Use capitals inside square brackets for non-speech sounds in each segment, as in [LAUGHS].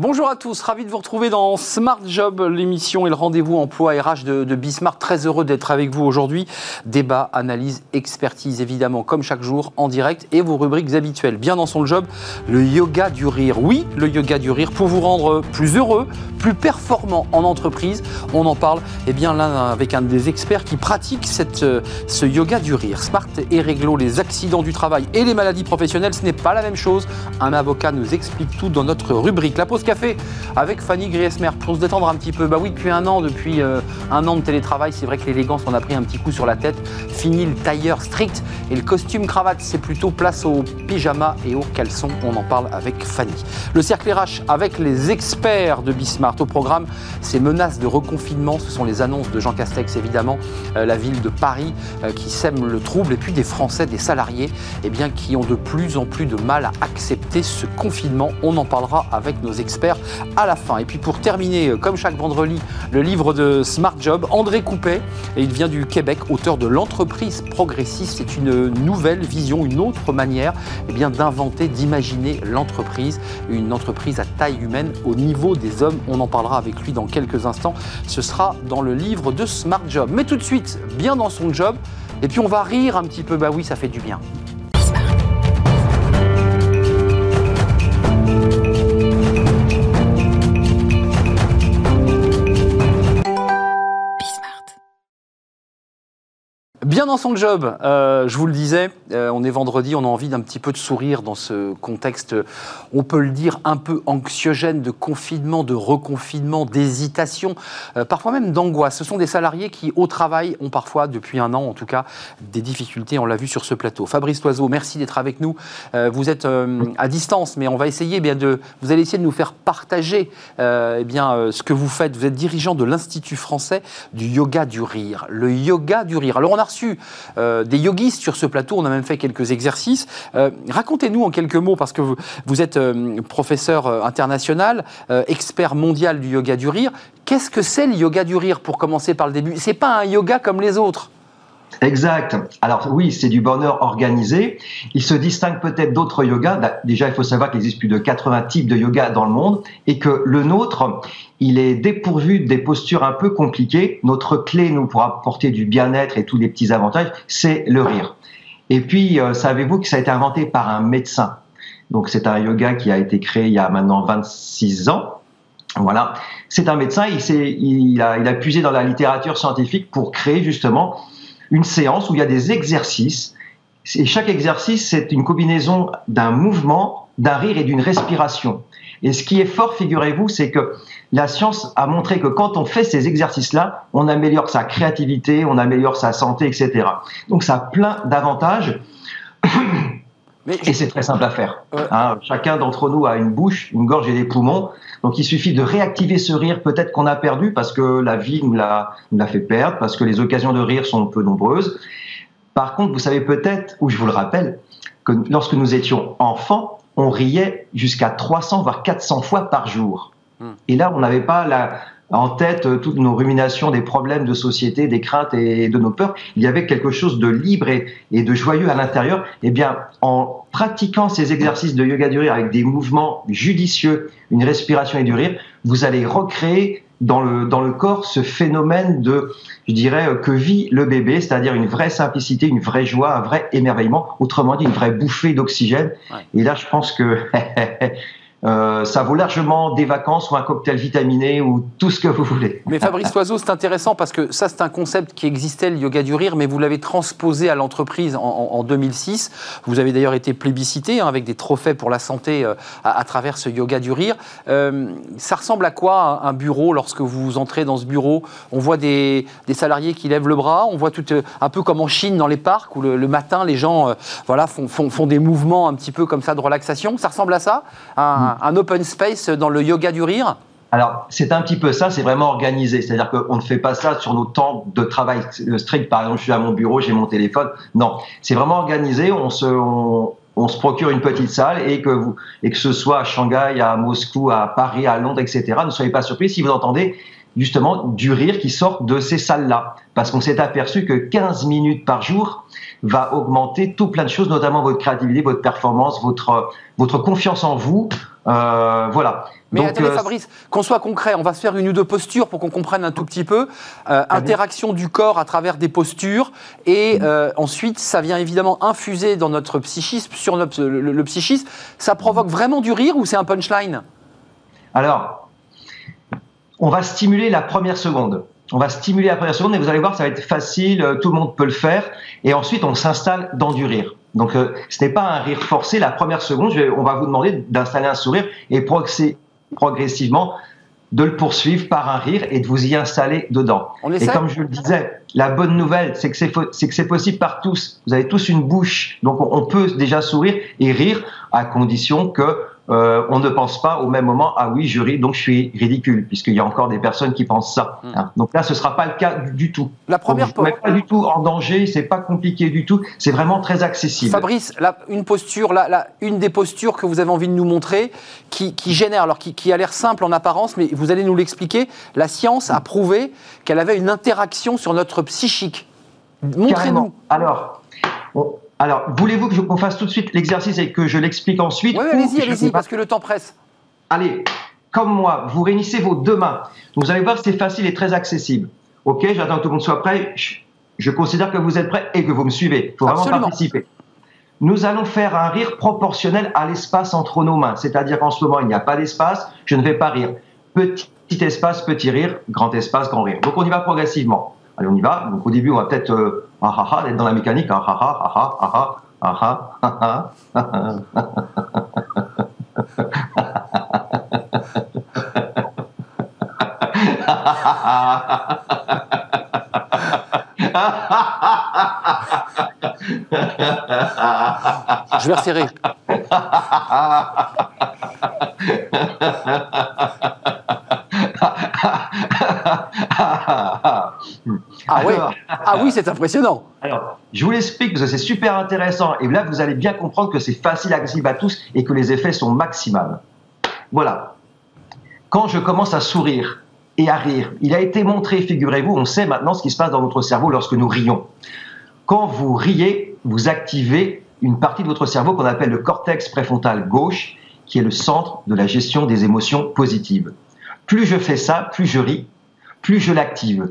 Bonjour à tous, ravi de vous retrouver dans Smart Job, l'émission et le rendez-vous emploi RH de, de Bismart. Très heureux d'être avec vous aujourd'hui. Débat, analyse, expertise, évidemment, comme chaque jour, en direct et vos rubriques habituelles. Bien dans son job, le yoga du rire. Oui, le yoga du rire pour vous rendre plus heureux, plus performant en entreprise. On en parle eh bien, avec un des experts qui pratique cette, ce yoga du rire. Smart et réglo les accidents du travail et les maladies professionnelles, ce n'est pas la même chose. Un avocat nous explique tout dans notre rubrique. La café avec Fanny Griesmer pour se détendre un petit peu. Bah oui, depuis un an, depuis euh, un an de télétravail, c'est vrai que l'élégance en a pris un petit coup sur la tête. Fini le tailleur strict et le costume cravate, c'est plutôt place au pyjama et au caleçon. On en parle avec Fanny. Le cercle RH avec les experts de Bismart au programme. Ces menaces de reconfinement, ce sont les annonces de Jean Castex évidemment, euh, la ville de Paris euh, qui sème le trouble et puis des Français, des salariés, eh bien, qui ont de plus en plus de mal à accepter ce confinement. On en parlera avec nos experts à la fin. Et puis pour terminer, euh, comme chaque vendredi, le livre de Smart Job, André Coupet, et il vient du Québec, auteur de L'entreprise progressiste. C'est une nouvelle vision, une autre manière eh bien, d'inventer, d'imaginer l'entreprise, une entreprise à taille humaine au niveau des hommes. On en parlera avec lui dans quelques instants. Ce sera dans le livre de Smart Job. Mais tout de suite, bien dans son job, et puis on va rire un petit peu, bah oui, ça fait du bien. Bien dans son job, euh, je vous le disais, euh, on est vendredi, on a envie d'un petit peu de sourire dans ce contexte, on peut le dire, un peu anxiogène de confinement, de reconfinement, d'hésitation, euh, parfois même d'angoisse. Ce sont des salariés qui, au travail, ont parfois, depuis un an en tout cas, des difficultés, on l'a vu sur ce plateau. Fabrice Toiseau, merci d'être avec nous. vous êtes à distance, mais on va essayer eh bien, de... Vous allez essayer de nous faire partager eh bien, ce que vous faites. Vous êtes dirigeant de l'Institut français du yoga du rire. Le yoga du rire. Alors on a reçu euh, des yogistes sur ce plateau. On a même fait quelques exercices. Euh, racontez-nous en quelques mots, parce que vous, êtes euh, professeur international, expert mondial du yoga du rire. Qu'est-ce que c'est le yoga du rire pour commencer par le début? C'est pas un yoga comme les autres. Exact. Alors oui, c'est du bonheur organisé. Il se distingue peut-être d'autres yogas. Déjà, il faut savoir qu'il existe plus de 80 types de yoga dans le monde et que le nôtre, il est dépourvu des postures un peu compliquées. Notre clé, nous, pour apporter du bien-être et tous les petits avantages, c'est le rire. Et puis, euh, savez-vous que ça a été inventé par un médecin? Donc, c'est un yoga qui a été créé il y a maintenant 26 ans. Voilà. C'est un médecin, il, il, a, il a puisé dans la littérature scientifique pour créer justement une séance où il y a des exercices. Et chaque exercice, c'est une combinaison d'un mouvement, d'un rire et d'une respiration. Et ce qui est fort, figurez-vous, c'est que la science a montré que quand on fait ces exercices-là, on améliore sa créativité, on améliore sa santé, etc. Donc ça a plein d'avantages. [COUGHS] Et c'est très simple à faire. Hein, chacun d'entre nous a une bouche, une gorge et des poumons. Donc il suffit de réactiver ce rire peut-être qu'on a perdu parce que la vie nous l'a fait perdre, parce que les occasions de rire sont peu nombreuses. Par contre, vous savez peut-être, ou je vous le rappelle, que lorsque nous étions enfants, on riait jusqu'à 300 voire 400 fois par jour. Hmm. Et là, on n'avait pas la, en tête euh, toutes nos ruminations des problèmes de société, des craintes et de nos peurs. Il y avait quelque chose de libre et, de joyeux à l'intérieur. Eh bien, en pratiquant ces exercices de yoga du rire avec des mouvements judicieux, une respiration et du rire, vous allez recréer dans le, dans le corps ce phénomène de, je dirais, euh, que vit le bébé, c'est-à-dire une vraie simplicité, une vraie joie, un vrai émerveillement, autrement dit, une vraie bouffée d'oxygène. Et là, je pense que [LAUGHS] Euh, ça vaut largement des vacances ou un cocktail vitaminé ou tout ce que vous voulez. Mais Fabrice Oiseau, c'est intéressant parce que ça, c'est un concept qui existait, le yoga du rire, mais vous l'avez transposé à l'entreprise en, 2006. Vous avez d'ailleurs été plébiscité hein, avec des trophées pour la santé euh, à, travers ce yoga du rire. Euh, ça ressemble à quoi un bureau lorsque vous entrez dans ce bureau? On voit des, salariés qui lèvent le bras, on voit tout un peu comme en Chine dans les parcs où le, matin les gens voilà, font, des mouvements un petit peu comme ça de relaxation. Ça ressemble à ça? Open space dans le yoga du rire alors, c'est un petit peu ça, c'est vraiment organisé. C'est-à-dire qu'on ne fait pas ça sur nos temps de travail strict. Par exemple, je suis à mon bureau, j'ai mon téléphone. Non, c'est vraiment organisé. On se, on, se procure une petite salle et que, vous, et que ce soit à Shanghai, à Moscou, à Paris, à Londres, etc., ne soyez pas surpris si vous entendez justement du rire qui sort de ces salles-là. Parce qu'on s'est aperçu que 15 minutes par jour va augmenter tout plein de choses, notamment votre créativité, votre performance, votre, votre confiance en vous, voilà. Mais attendez, Fabrice, qu'on soit concret, on va se faire une ou deux postures pour qu'on comprenne un tout petit peu. interaction du corps à travers des postures, et ensuite, ça vient évidemment infuser dans notre psychisme, sur notre, le psychisme. Ça provoque vraiment du rire ou c'est un punchline? Alors, on va stimuler la première seconde. On va stimuler la première seconde et vous allez voir, ça va être facile, euh, tout le monde peut le faire. Et ensuite, on s'installe dans du rire. Donc, euh, ce n'est pas un rire forcé. La première seconde, on va vous demander d'installer un sourire et progressivement de le poursuivre par un rire et de vous y installer dedans. et comme je le disais, la bonne nouvelle, c'est que c'est possible par tous. Vous avez tous une bouche, donc on peut déjà sourire et rire à condition que euh, on ne pense pas au même moment ah oui je ris donc je suis ridicule puisqu'il y a encore des personnes qui pensent ça. Hmm. Hein. Donc là ce sera pas le cas du, tout. La première donc, pas du tout en danger, c'est pas compliqué du tout, c'est vraiment très accessible. Fabrice, une posture, une des postures que vous avez envie de nous montrer qui, génère alors qui, a l'air simple en apparence, mais vous allez nous l'expliquer. La science a prouvé qu'elle avait une interaction sur notre psychique. Montrez-nous. Alors. Alors, voulez-vous que qu'on fasse tout de suite l'exercice et que je l'explique ensuite Oui, allez-y, allez-y, parce que le temps presse. Allez, comme moi, vous réunissez vos deux mains. Vous allez voir, c'est facile et très accessible. Ok, j'attends que tout le monde soit prêt. Je considère que vous êtes prêts et que vous me suivez. Il faut vraiment participer. Nous allons faire un rire proportionnel à l'espace entre nos mains. C'est-à-dire qu'en ce moment, il n'y a pas d'espace, je ne vais pas rire. Petit espace, petit rire, grand espace, grand rire. Donc on y va progressivement. Allez, on y va. Donc au début, on va peut-être euh, ah, ah, ah, être dans la mécanique. Ah, ah, ah, ah, ah, ah, ah, ah, Je vais resserrer. [LAUGHS] Ah, oui, ah oui, c'est impressionnant. Alors, je vous l'explique parce que c'est super intéressant. Et là, vous allez bien comprendre que c'est facile, accessible à tous et que les effets sont maximales. Voilà. Quand je commence à sourire et à rire, il a été montré, figurez-vous, on sait maintenant ce qui se passe dans notre cerveau lorsque nous rions. Quand vous riez, vous activez une partie de votre cerveau qu'on appelle le cortex préfrontal gauche, qui est le centre de la gestion des émotions positives. Plus je fais ça, plus je ris, plus je l'active.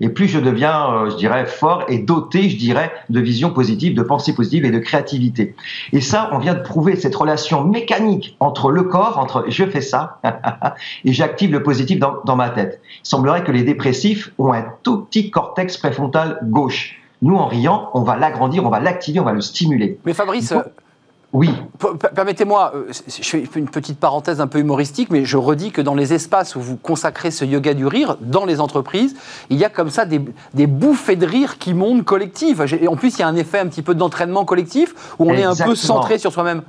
Et plus je deviens, euh, je dirais, fort et doté, je dirais, de vision positive, de pensée positive et de créativité. Et ça, on vient de prouver cette relation mécanique entre le corps, entre je fais ça, [LAUGHS] et j'active le positif dans, dans ma tête. Il semblerait que les dépressifs ont un tout petit cortex préfrontal gauche. Nous, en riant, on va l'agrandir, on va l'activer, on va le stimuler. Mais Fabrice, oui. Permettez-moi, euh, je fais une petite parenthèse un peu humoristique, mais je redis que dans les espaces où vous consacrez ce yoga du rire, dans les entreprises, il y a comme ça des, bouffées de rire qui montent collectives. En plus, il y a un effet un petit peu d'entraînement collectif où on est un peu centré sur soi-même.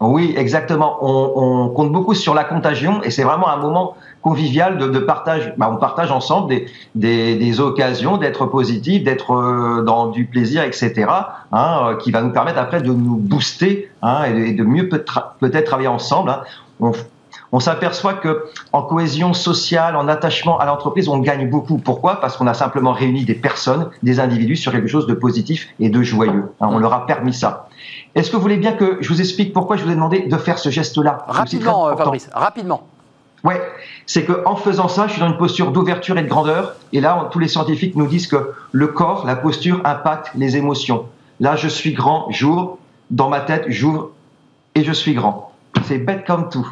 Oui, exactement. On, compte beaucoup sur la contagion et c'est vraiment un moment convivial de, partage. Bah, on partage ensemble des, occasions d'être positif, d'être euh, dans du plaisir, etc. Hein, euh, qui va nous permettre après de nous booster hein, et, de, mieux peut-être travailler ensemble. Hein. On, s'aperçoit que en cohésion sociale, en attachement à l'entreprise, on gagne beaucoup. Pourquoi? Parce qu'on a simplement réuni des personnes, des individus sur quelque chose de positif et de joyeux. on leur a permis ça. Est-ce que vous voulez bien que je vous explique pourquoi je vous ai demandé de faire ce geste-là? Rapidement, Fabrice, rapidement. Ouais, c'est qu'en faisant ça, je suis dans une posture d'ouverture et de grandeur. Et là, tous les scientifiques nous disent que le corps, la posture impacte les émotions. Là, je suis grand, j'ouvre, dans ma tête, j'ouvre et je suis grand. C'est bête comme tout.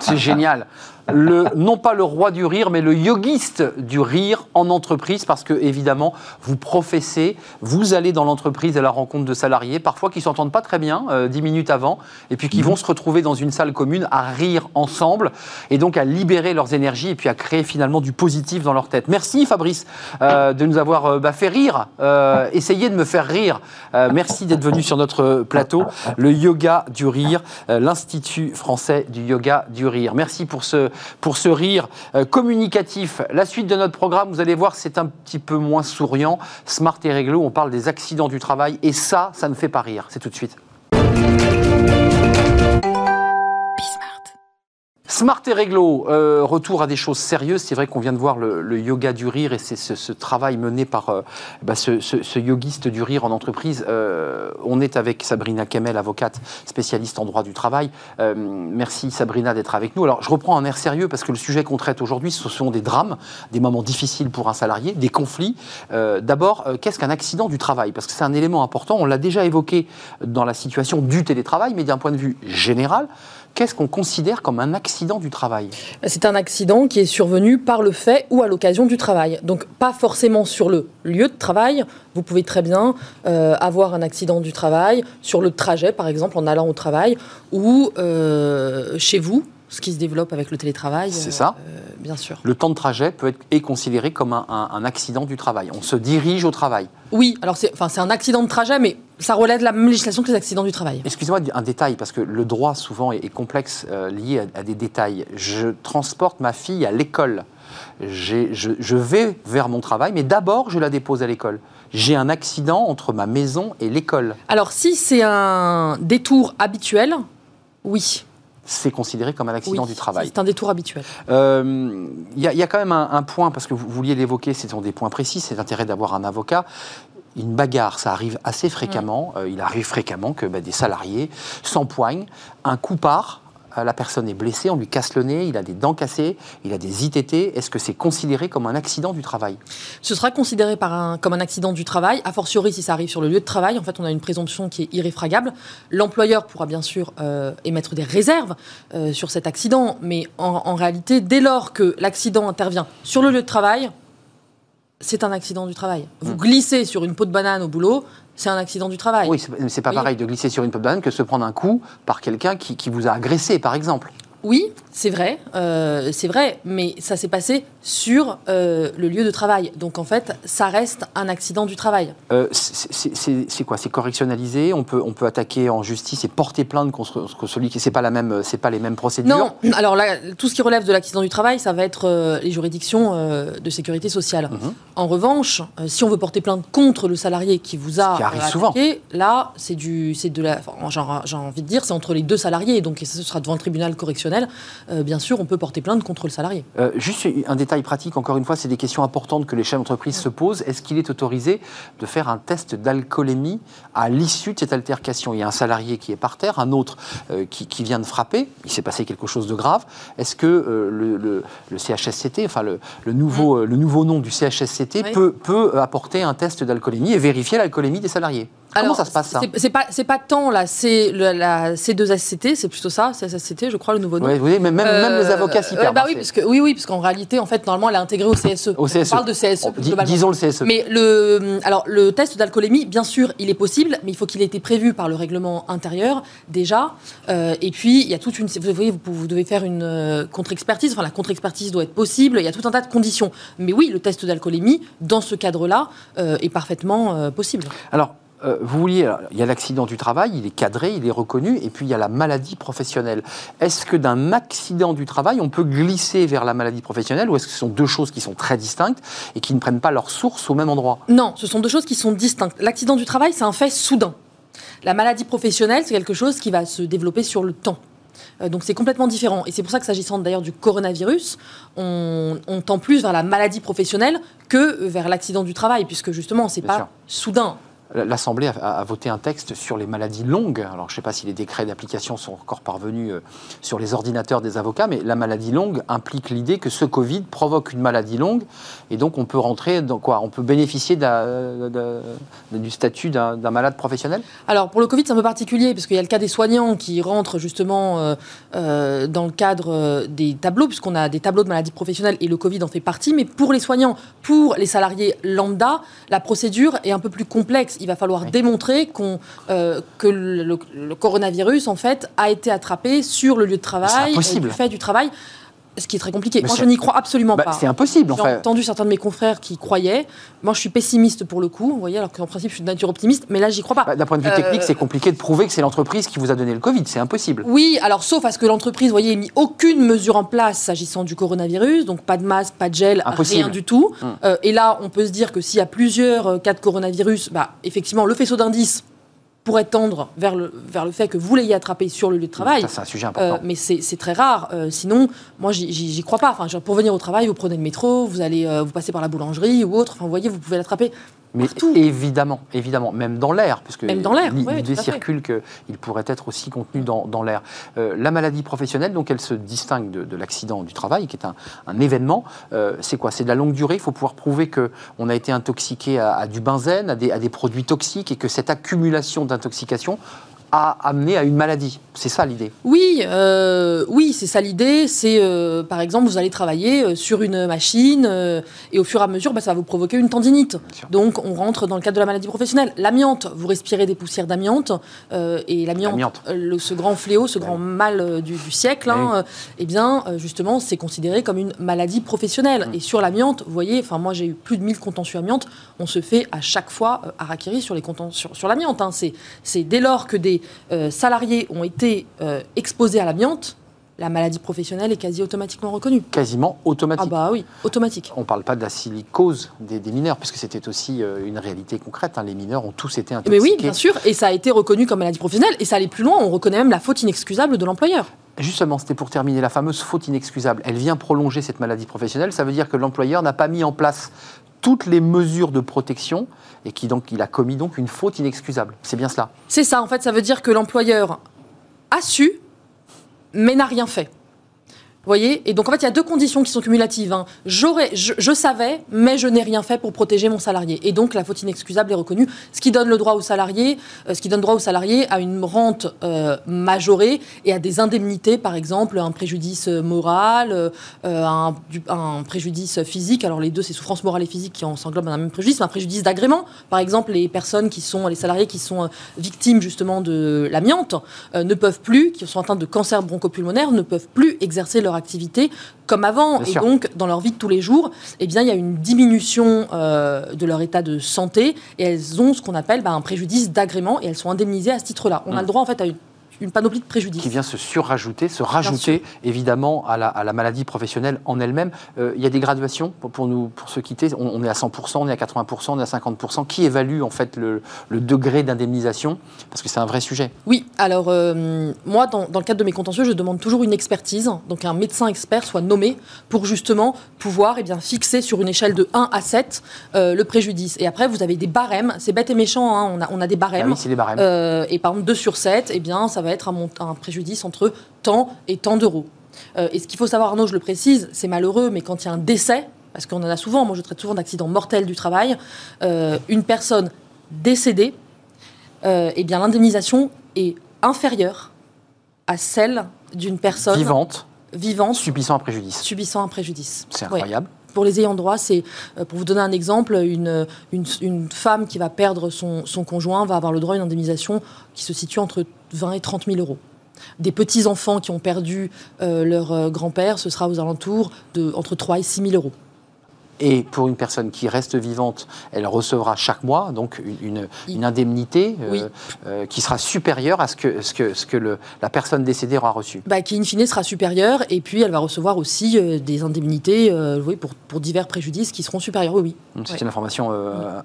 C'est génial le, non pas le roi du rire, mais le yogiste du rire en entreprise, parce que évidemment, vous professez, vous allez dans l'entreprise à la rencontre de salariés, parfois qui s'entendent pas très bien, euh, dix minutes avant, et puis qui mhm. vont se retrouver dans une salle commune à rire ensemble, et donc à libérer leurs énergies, et puis à créer finalement du positif dans leur tête. Merci Fabrice euh, de nous avoir euh, bah, fait rire, essayé de me faire rire. merci d'être venu sur notre plateau, le yoga du rire, l'Institut français du yoga du rire. Merci pour ce pour ce rire euh, communicatif. La suite de notre programme, vous allez voir, c'est un petit peu moins souriant. Smart et réglo, on parle des accidents du travail. Et ça, ça ne fait pas rire. C'est tout de suite. Smart et réglo, euh, retour à des choses sérieuses. C'est vrai qu'on vient de voir le, yoga du rire et c'est ce, travail mené par euh, bah, ce, ce, yogiste du rire en entreprise. Euh, on est avec Sabrina Kemel, avocate spécialiste en droit du travail. merci Sabrina d'être avec nous. Alors je reprends un air sérieux parce que le sujet qu'on traite aujourd'hui, ce sont des drames, des moments difficiles pour un salarié, des conflits. D'abord, qu'est-ce qu'un accident du travail? Parce que c'est un élément important. On l'a déjà évoqué dans la situation du télétravail, mais d'un point de vue général qu'est-ce qu'on considère comme un accident du travail C'est un accident qui est survenu par le fait ou à l'occasion du travail. Donc pas forcément sur le lieu de travail. Vous pouvez très bien euh, avoir un accident du travail sur le trajet, par exemple, en allant au travail, ou euh, chez vous, ce qui se développe avec le télétravail. C'est ça. Euh, bien sûr. Le temps de trajet peut être est considéré comme un, accident du travail. On se dirige au travail. Oui, alors c'est enfin, un accident de trajet, mais ça relève de la même législation que les accidents du travail. Excusez-moi un détail, parce que le droit souvent est, complexe, euh, lié à, des détails. Je transporte ma fille à l'école. Je, je vais vers mon travail, mais d'abord je la dépose à l'école j'ai un accident entre ma maison et l'école. Alors si c'est un détour habituel, oui c'est considéré comme un accident du travail. C'est un détour habituel. Il euh, y, a quand même un, point, parce que vous vouliez l'évoquer, ce sont des points précis, c'est l'intérêt d'avoir un avocat. Une bagarre, ça arrive assez fréquemment. Mm. Euh, il arrive fréquemment que bah, des salariés s'empoignent, un coup part, la personne est blessée, on lui casse le nez, il a des dents cassées, il a des ITT. Est-ce que c'est considéré comme un accident du travail Ce sera considéré par un, comme un accident du travail, a fortiori si ça arrive sur le lieu de travail. En fait, on a une présomption qui est irréfragable. L'employeur pourra bien sûr euh, émettre des réserves euh, sur cet accident, mais en réalité, dès lors que l'accident intervient sur le lieu de travail, c'est un accident du travail. Vous hmm. glissez sur une peau de banane au boulot, c'est un accident du travail. Oui, c'est pas pareil de glisser sur une de banane que de se prendre un coup par quelqu'un qui, qui vous a agressé, par exemple. Oui, c'est vrai, euh, c'est vrai, mais ça s'est passé sur euh, le lieu de travail. Donc en fait, ça reste un accident du travail. Euh, c'est quoi? C'est correctionnalisé? On peut, on peut attaquer en justice et porter plainte contre, celui qui. C'est pas la même, c'est pas les mêmes procédures? Non. Alors là, tout ce qui relève de l'accident du travail, ça va être les juridictions de sécurité sociale. Mhm. En revanche, si on veut porter plainte contre le salarié qui vous a attaqué, souvent. là, c'est du, c'est de la. j'ai envie de dire, c'est entre les deux salariés, donc ce sera devant le tribunal correctionnel bien sûr, on peut porter plainte contre le salarié. Euh, juste un détail pratique, encore une fois, c'est des questions importantes que les chefs d'entreprise se posent. Est-ce qu'il est autorisé de faire un test d'alcoolémie à l'issue de cette altercation? Il y a un salarié qui est par terre, un autre euh, qui, vient de frapper, il s'est passé quelque chose de grave. Est-ce que le, CHSCT, enfin le, nouveau, le nouveau nom du CHSCT, peut, peut apporter un test d'alcoolémie et vérifier l'alcoolémie des salariés Comment ça se passe ça? C'est pas c'est pas tant la C la C2SCT, c'est plutôt ça, CSSCT, je crois le nouveau nom. Oui, mais même, même les euh, avocats s'y perdent. bah oui, parce que oui oui, parce qu'en réalité en fait normalement elle est intégrée au CSE. Au CSE. On parle de CSE. disons le CSE. Mais le alors le test d'alcoolémie, bien sûr, il est possible, mais il faut qu'il ait été prévu par le règlement intérieur déjà. Euh, et puis il y a toute une vous voyez vous, vous devez faire une euh, contre-expertise. Enfin la contre-expertise doit être possible. Il y a tout un tas de conditions. Mais oui, le test d'alcoolémie dans ce cadre-là est parfaitement possible. Alors euh, vous vouliez, il y a l'accident du travail, il est cadré, il est reconnu, et puis il y a la maladie professionnelle. Est-ce que d'un accident du travail, on peut glisser vers la maladie professionnelle, ou est-ce que ce sont deux choses qui sont très distinctes et qui ne prennent pas leur source au même endroit? Non, ce sont deux choses qui sont distinctes. L'accident du travail, c'est un fait soudain. La maladie professionnelle, c'est quelque chose qui va se développer sur le temps. Euh, donc c'est complètement différent. Et c'est pour ça que s'agissant d'ailleurs du coronavirus, on, tend plus vers la maladie professionnelle que vers l'accident du travail, puisque justement, c'est pas soudain. L'Assemblée a, voté un texte sur les maladies longues. Alors, je ne sais pas si les décrets d'application sont encore parvenus euh, sur les ordinateurs des avocats, mais la maladie longue implique l'idée que ce Covid provoque une maladie longue, et donc on peut rentrer dans quoi? On peut bénéficier du statut d'un malade professionnel? Alors, pour le Covid, c'est un peu particulier, parce qu'il y a le cas des soignants qui rentrent justement euh, euh, dans le cadre des tableaux, puisqu'on a des tableaux de maladies professionnelles, et le Covid en fait partie. Mais pour les soignants, pour les salariés lambda, la procédure est un peu plus complexe il va falloir démontrer euh, que le, coronavirus, en fait, a été attrapé sur le lieu de travail, du fait du travail ce qui est très compliqué. Moi, je n'y crois absolument bah, pas. C'est impossible, en fait. J'ai entendu certains de mes confrères qui croyaient. Moi, je suis pessimiste pour le coup, vous voyez, alors qu'en principe, je suis de nature optimiste, mais là, j'y crois pas. Bah, d'un point de vue technique, euh, c'est compliqué de prouver que c'est l'entreprise qui vous a donné le Covid. C'est impossible. Oui, alors sauf à ce que l'entreprise, vous voyez, ait mis aucune mesure en place s'agissant du coronavirus, donc pas de masque, pas de gel, rien du tout. Hum. Euh, et là, on peut se dire que s'il y a plusieurs euh, cas de coronavirus, bah, effectivement, le faisceau d'indices pourrait tendre vers le, vers le fait que vous l'ayez attrapé sur le lieu de travail. Ça, c'est un sujet important. Euh, mais c'est très rare. Euh, sinon, moi, j'y crois pas. Enfin, pour venir au travail, vous prenez le métro, vous allez euh, vous passez par la boulangerie ou autre. Enfin, vous voyez, vous pouvez l'attraper. Mais évidemment, évidemment, même dans l'air, puisque même dans l'air, l'idée circule qu'il pourrait être aussi contenu dans, dans l'air. la maladie professionnelle, donc, elle se distingue de, l'accident du travail, qui est un, un événement. c'est quoi? C'est de la longue durée. Il faut pouvoir prouver que on a été intoxiqué à, à du benzène, à des, à des produits toxiques, et que cette accumulation d'intoxication a amené à une maladie. C'est ça l'idée. Oui, euh, oui, c'est ça l'idée. C'est euh, par exemple, vous allez travailler euh, sur une machine et au fur et à mesure, bah, ça va vous provoquer une tendinite. Donc, on rentre dans le cadre de la maladie professionnelle. L'amiante, vous respirez des poussières d'amiante et l'amiante, ce grand fléau, ce grand mal du, siècle, hein, eh bien, justement, c'est considéré comme une maladie professionnelle. Mm. Et sur l'amiante, vous voyez, enfin, moi, j'ai eu plus de 1000 contentieux amiante. On se fait à chaque fois harakiri sur les sur, sur l'amiante. Hein. C'est dès lors que des euh, salariés ont été euh, exposés à l'amiante, la maladie professionnelle est quasi automatiquement reconnue. Quasiment automatique. Ah bah oui, automatique. On ne parle pas de la silicose des, mineurs, puisque c'était aussi euh, une réalité concrète. Hein. Les mineurs ont tous été intoxiqués. Mais oui, bien sûr, et ça a été reconnu comme maladie professionnelle, et ça allait plus loin, on reconnaît même la faute inexcusable de l'employeur. Justement, c'était pour terminer la fameuse faute inexcusable. Elle vient prolonger cette maladie professionnelle. Ça veut dire que l'employeur n'a pas mis en place toutes les mesures de protection et qui donc il a commis donc une faute inexcusable. C'est bien cela. C'est ça. En fait, ça veut dire que l'employeur a su, mais n'a rien fait voyez Et donc, en fait, il y a deux conditions qui sont cumulatives. Hein. J'aurais, je, savais, mais je n'ai rien fait pour protéger mon salarié. Et donc, la faute inexcusable est reconnue, ce qui donne le droit au salarié, euh, ce qui donne droit au salarié à une rente euh, majorée et à des indemnités, par exemple, un préjudice moral, euh, un, un, préjudice physique. Alors, les deux, c'est souffrance morale et physique qui s'englobent dans un même préjudice, un préjudice d'agrément. Par exemple, les personnes qui sont, les salariés qui sont victimes, justement, de l'amiante, ne peuvent plus, qui sont atteints de cancer bronchopulmonaire, ne peuvent plus exercer leur activité comme avant. et donc, dans leur vie de tous les jours, eh bien, il y a une diminution euh, de leur état de santé et elles ont ce qu'on appelle bah, un préjudice d'agrément et elles sont indemnisées à ce titre-là. On a mmh. le droit, en fait, à une une panoplie de préjudices. Qui vient se surrajouter, se rajouter évidemment à la, maladie professionnelle en elle-même. Euh, il y a des graduations pour, nous, pour se quitter. On, est à 100%, on est à 80%, on est à 50%. Qui évalue en fait le, degré d'indemnisation? Parce que c'est un vrai sujet. Oui, alors euh, moi, dans, le cadre de mes contentieux, je demande toujours une expertise. Donc un médecin expert soit nommé pour justement pouvoir eh bien, fixer sur une échelle de 1 à 7 euh, le préjudice. Et après, vous avez des barèmes. C'est bête et méchant, hein. on, a, on a des barèmes. Ah oui, c'est des barèmes. et par exemple, 2 sur 7, eh bien, ça va être un, préjudice entre tant et tant d'euros. Euh, et ce qu'il faut savoir, Arnaud, je le précise, c'est malheureux, mais quand il y a un décès, parce qu'on en a souvent, moi je traite souvent d'accidents mortels du travail, euh, une personne décédée, euh, eh bien l'indemnisation est inférieure à celle d'une personne vivante, vivante subissant un préjudice. Subissant un préjudice. C'est incroyable. Pour les ayants droit, c'est, pour vous donner un exemple, une, une, femme qui va perdre son, son, conjoint va avoir le droit à une indemnisation qui se situe entre 20 et 30 000 euros. Des petits-enfants qui ont perdu euh, leur euh, grand-père, ce sera aux alentours de entre 3 et 6 000 euros. Et pour une personne qui reste vivante, elle recevra chaque mois donc une, une indemnité euh, qui sera supérieure à ce que, ce que, ce que le, la personne décédée aura reçu. Bah, qui, in fine, sera supérieure. Et puis, elle va recevoir aussi des indemnités oui, pour, pour, divers préjudices qui seront supérieurs, oui. C'est une information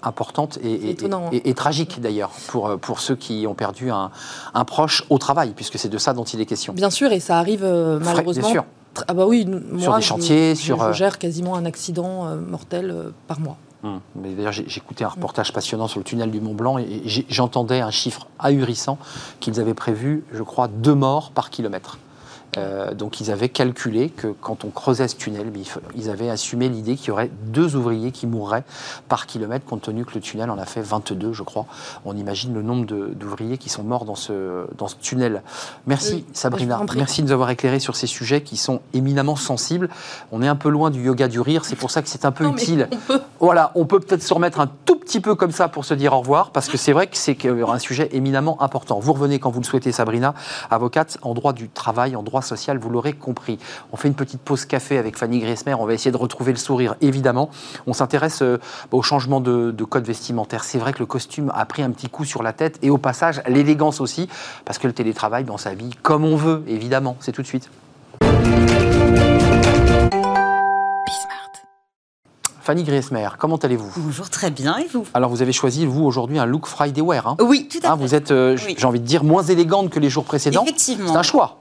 importante et, et, hein. et, tragique, d'ailleurs, pour, pour ceux qui ont perdu un, un proche au travail, puisque c'est de ça dont il est question. Bien sûr, et ça arrive malheureusement. Bien sûr. Ah bah oui, moi, sur des chantiers, je, sur. Je, euh, gère quasiment un accident euh, mortel euh, par mois. Hum. D'ailleurs, j'ai écouté un reportage passionnant sur le tunnel du Mont Blanc et j'entendais un chiffre ahurissant qu'ils avaient prévu, je crois, deux morts par kilomètre. Euh, donc ils avaient calculé que quand on creusait ce tunnel, ils avaient assumé l'idée qu'il y aurait deux ouvriers qui mourraient par kilomètre, compte tenu que le tunnel en a fait 22, je crois. On imagine le nombre d'ouvriers qui sont morts dans ce, dans ce tunnel. Merci Sabrina, merci de nous avoir éclairé sur ces sujets qui sont éminemment sensibles. On est un peu loin du yoga du rire, c'est pour ça que c'est un peu utile. Voilà, on peut peut-être se remettre un tout petit peu comme ça pour se dire au revoir, parce que c'est vrai que c'est un sujet éminemment important. Vous revenez quand vous le souhaitez, Sabrina, avocate en droit du travail, en droit social, vous l'aurez compris. On fait une petite pause café avec Fanny Griesmer, on va essayer de retrouver le sourire, évidemment. On s'intéresse euh, au changement de, de code vestimentaire. C'est vrai que le costume a pris un petit coup sur la tête, et au passage, l'élégance aussi, parce que le télétravail dans sa vie, comme on veut, évidemment. C'est tout de suite. Fanny Griesmer, comment allez-vous? Bonjour, très bien, et vous? Alors, vous avez choisi, vous, aujourd'hui, un look Friday Wear. Hein? Oui, tout à hein, fait. Vous êtes, euh, j'ai envie de dire, moins élégante que les jours précédents. Effectivement. C'est un choix.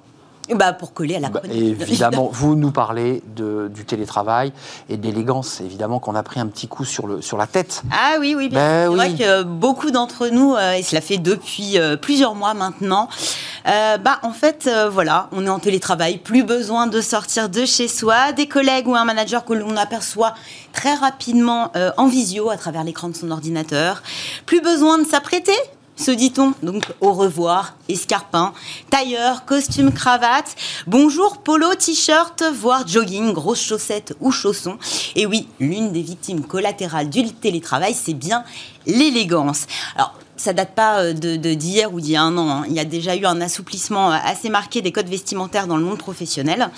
Bah, pour coller à la bah. Évidemment, vous nous parlez de, du télétravail et de l'élégance, évidemment, qu'on a pris un petit coup sur, le, sur la tête. Ah oui, oui, bien Ben C'est oui. vrai que beaucoup d'entre nous, euh, et cela fait depuis euh, plusieurs mois maintenant, euh, bah, en fait, euh, voilà, on est en télétravail, plus besoin de sortir de chez soi, des collègues ou un manager que l'on aperçoit très rapidement euh, en visio à travers l'écran de son ordinateur, plus besoin de s'apprêter se dit-on. Donc au revoir, escarpin, tailleur, costume, cravate, bonjour, polo, t-shirt, voire jogging, grosses chaussettes ou chaussons. Et oui, l'une des victimes collatérales du télétravail, c'est bien l'élégance. Alors, ça date pas euh, de d'hier ou d'il y a un an. Hein. Il y a déjà eu un assouplissement euh, assez marqué des codes vestimentaires dans le monde professionnel.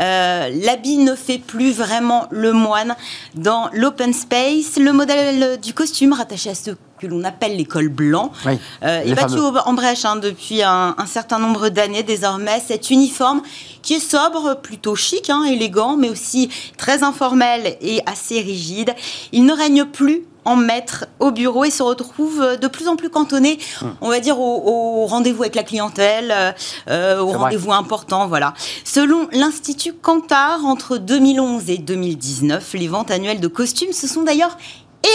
Euh, L'habit ne fait plus vraiment le moine dans l'open space. Le modèle du costume rattaché à ce que l'on appelle les cols blancs oui, euh, est battu en brèche hein, depuis un, un, certain nombre d'années désormais. Cet uniforme qui est sobre, plutôt chic, hein, élégant, mais aussi très informel et assez rigide. Il ne règne plus en maître au bureau et se retrouve de plus en plus cantonné, hum. on va dire, au, au rendez-vous avec la clientèle, euh, au rendez-vous important, voilà. Selon l'Institut Kantar, entre 2011 et 2019, les ventes annuelles de costumes se sont d'ailleurs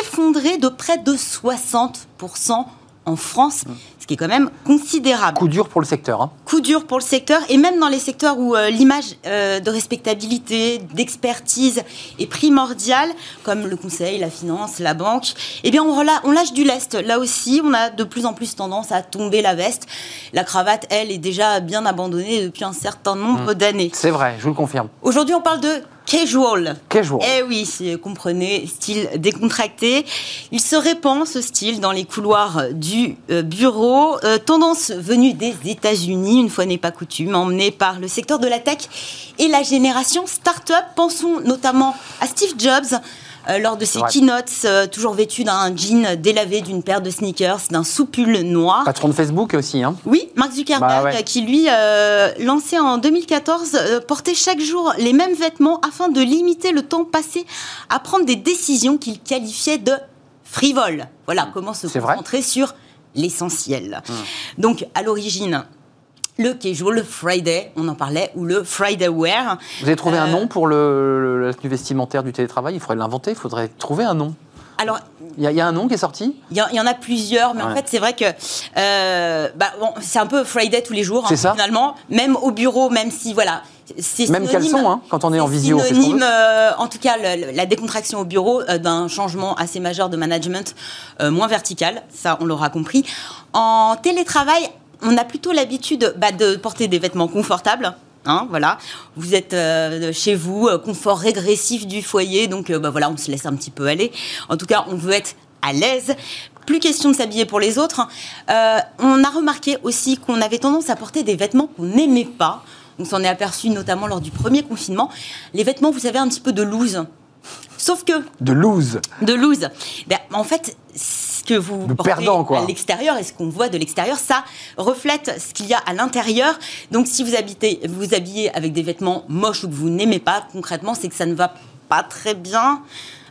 effondrées de près de 60% en France, ce qui est quand même considérable. Coup dur pour le secteur. Hein. Coup dur pour le secteur, et même dans les secteurs où euh, l'image euh, de respectabilité, d'expertise est primordiale, comme le conseil, la finance, la banque, eh bien on, on lâche du lest. Là aussi, on a de plus en plus tendance à tomber la veste. La cravate, elle, est déjà bien abandonnée depuis un certain nombre mmh. d'années. C'est vrai, je vous le confirme. Aujourd'hui, on parle de casual. Casual. Eh oui, comprenez, style décontracté. Il se répand, ce style, dans les couloirs du euh, bureau. Euh, tendance venue des États-Unis, une fois n'est pas coutume, emmenée par le secteur de la tech et la génération start-up. Pensons notamment à Steve Jobs. Euh, lors de ses ouais. keynotes, euh, toujours vêtu d'un jean délavé, d'une paire de sneakers, d'un soupule noir. Patron de Facebook aussi, hein Oui, Mark Zuckerberg, bah ouais. qui lui, euh, lancé en 2014, euh, portait chaque jour les mêmes vêtements afin de limiter le temps passé à prendre des décisions qu'il qualifiait de frivoles. Voilà comment se concentrer sur l'essentiel. Hum. Donc, à l'origine, le casual Friday, on en parlait, ou le Friday wear. Vous avez trouvé euh, un nom pour le, le, la tenue vestimentaire du télétravail? Il faudrait l'inventer, il faudrait trouver un nom. Alors, il y, y, a un nom qui est sorti? Il y, y, en a plusieurs, mais ouais. en fait, c'est vrai que euh, bah, bon, c'est un peu Friday tous les jours, hein, ça finalement. Même au bureau, même si, voilà. C'est même caleçon, hein, quand on est, en visio. synonyme, euh, en tout cas, le, la décontraction au bureau euh, d'un changement assez majeur de management euh, moins vertical, ça, on l'aura compris. En télétravail, on a plutôt l'habitude bah, de porter des vêtements confortables. Hein, voilà, vous êtes euh, chez vous, euh, confort régressif du foyer, donc euh, bah, voilà, on se laisse un petit peu aller. En tout cas, on veut être à l'aise. Plus question de s'habiller pour les autres. Euh, on a remarqué aussi qu'on avait tendance à porter des vêtements qu'on n'aimait pas. On s'en est aperçu notamment lors du premier confinement. Les vêtements, vous savez, un petit peu de loose. Sauf que. De loose. De loose. Ben, en fait, ce que vous de portez perdant, quoi. à l'extérieur et ce qu'on voit de l'extérieur, ça reflète ce qu'il y a à l'intérieur. Donc, si vous habitez, vous habillez avec des vêtements moches ou que vous n'aimez pas, concrètement, c'est que ça ne va pas très bien.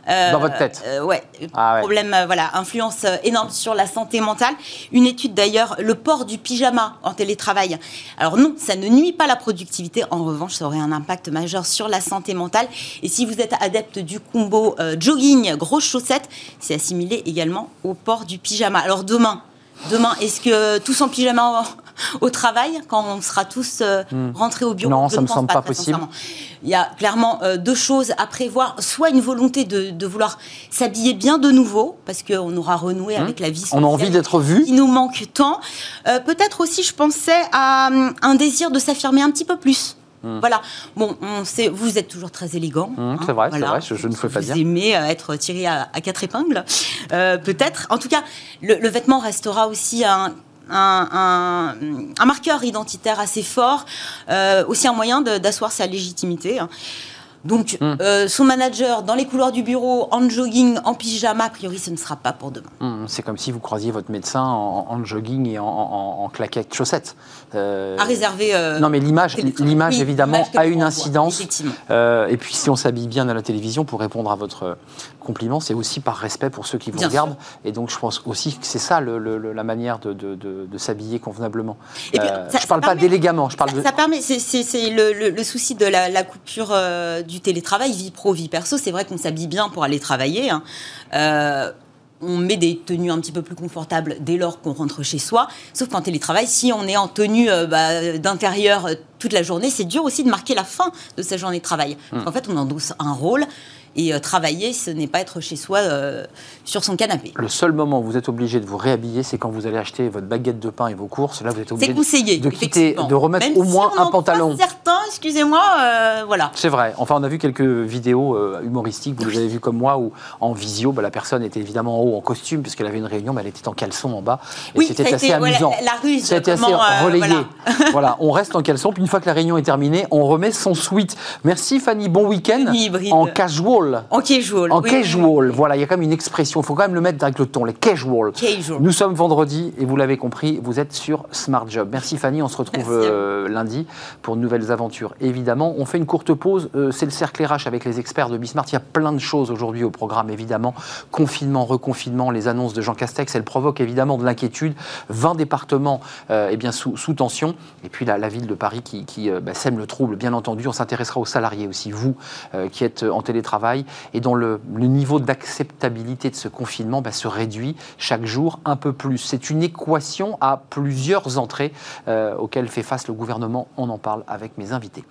Euh, Dans votre tête. Euh, ouais. Ah ouais. Problème, euh, voilà, influence énorme sur la santé mentale. Une étude d'ailleurs, le port du pyjama en télétravail. Alors non, ça ne nuit pas à la productivité. En revanche, ça aurait un impact majeur sur la santé mentale. Et si vous êtes adepte du combo euh, jogging, grosses chaussettes, c'est assimilé également au port du pyjama. Alors demain, demain, est-ce que tous en pyjama [LAUGHS] au travail quand on sera tous euh, Hmm. rentrés au bureau Non, Je ça ne me pense semble pas possible. Il y a clairement euh, deux choses à prévoir. Soit une volonté de, de vouloir s'habiller bien de nouveau, parce qu'on aura renoué avec la vie Hmm. On a envie d'être vu. qui nous manque tant. Euh, Peut-être aussi, je pensais à hum, un désir de s'affirmer un petit peu plus. Voilà. Bon, on sait, vous êtes toujours très élégant. Hmm, hein, c'est vrai, c'est voilà. vrai, je- je ne pouvais pas vous dire. aimez euh, être tiré à, à quatre épingles, Euh, peut-être. En tout cas, le, le vêtement restera aussi un, un, un- un marqueur identitaire assez fort, euh, aussi un moyen d'asseoir sa légitimité. hein. Donc, Hmm. euh, son manager dans les couloirs du bureau, en jogging, en pyjama, a priori, ce ne sera pas pour demain. Hum, C'est comme si vous croisiez votre médecin en, en jogging et en, en- en claquettes chaussettes. Euh, À réserver. euh, non, mais l'image, l'image Oui, évidemment, a une incidence. Effectivement. Euh, et puis, si on s'habille bien à la télévision, pour répondre à votre compliment, c'est aussi par respect pour ceux qui vous Bien regardent. Et donc, je pense aussi que c'est ça le- le- le- la manière de, de- de- de s'habiller convenablement. Et puis, ça- je ne parle pas d'élégamment, je parle Ça, de. ça permet, c'est- le, souci de la, la coupure du télétravail, vie pro, vie perso. C'est vrai qu'on s'habille bien pour aller travailler. hein. Euh, on met des tenues un petit peu plus confortables dès lors qu'on rentre chez soi. Sauf qu'en télétravail, si on est en tenue euh, bah, d'intérieur euh, toute la journée, c'est dur aussi de marquer la fin de sa journée de travail. Hmm. En fait, on endosse un rôle. Et euh, travailler, ce n'est pas être chez soi euh, sur son canapé. Le seul moment où vous êtes obligé de vous réhabiller, c'est quand vous allez acheter votre baguette de pain et vos courses. Là, vous êtes obligé conseillé. de quitter, de remettre Même au si moins on un en pantalon. Certains, excusez-moi, euh, voilà. C'est vrai. Enfin, on a vu quelques vidéos euh, humoristiques, vous les avez vues comme moi, où en visio, bah, la personne était évidemment en haut en costume, puisqu'elle avait une réunion, mais elle était en caleçon en bas. Et Oui, c'était assez été, amusant. la- la ruse, été assez euh, relayé. voilà. Voilà. on reste en caleçon, puis une fois que la réunion est terminée, on remet son sweat. Merci Fanny, bon week-end. En casual. En casual. En oui, casual, voilà, il y a quand même une expression, il faut quand même le mettre avec le ton, les casual. Casual. Nous sommes vendredi et vous l'avez compris, vous êtes sur Smart Job. Merci Fanny, on se retrouve euh, lundi pour de nouvelles aventures. Évidemment, on fait une courte pause, euh, c'est le cercle RH avec les experts de Bismart. Il y a plein de choses aujourd'hui au programme, évidemment. Confinement, reconfinement, les annonces de Jean Castex, elles provoquent évidemment de l'inquiétude. 20 départements euh, eh bien, sous, sous tension. Et puis la, la ville de Paris qui, qui, bah, sème le trouble, bien entendu. On s'intéressera aux salariés aussi, vous qui êtes en télétravail et dont le, niveau d'acceptabilité de ce confinement bah, se réduit chaque jour un peu plus. C'est une équation à plusieurs entrées euh, auxquelles fait face le gouvernement. On en parle avec mes invités.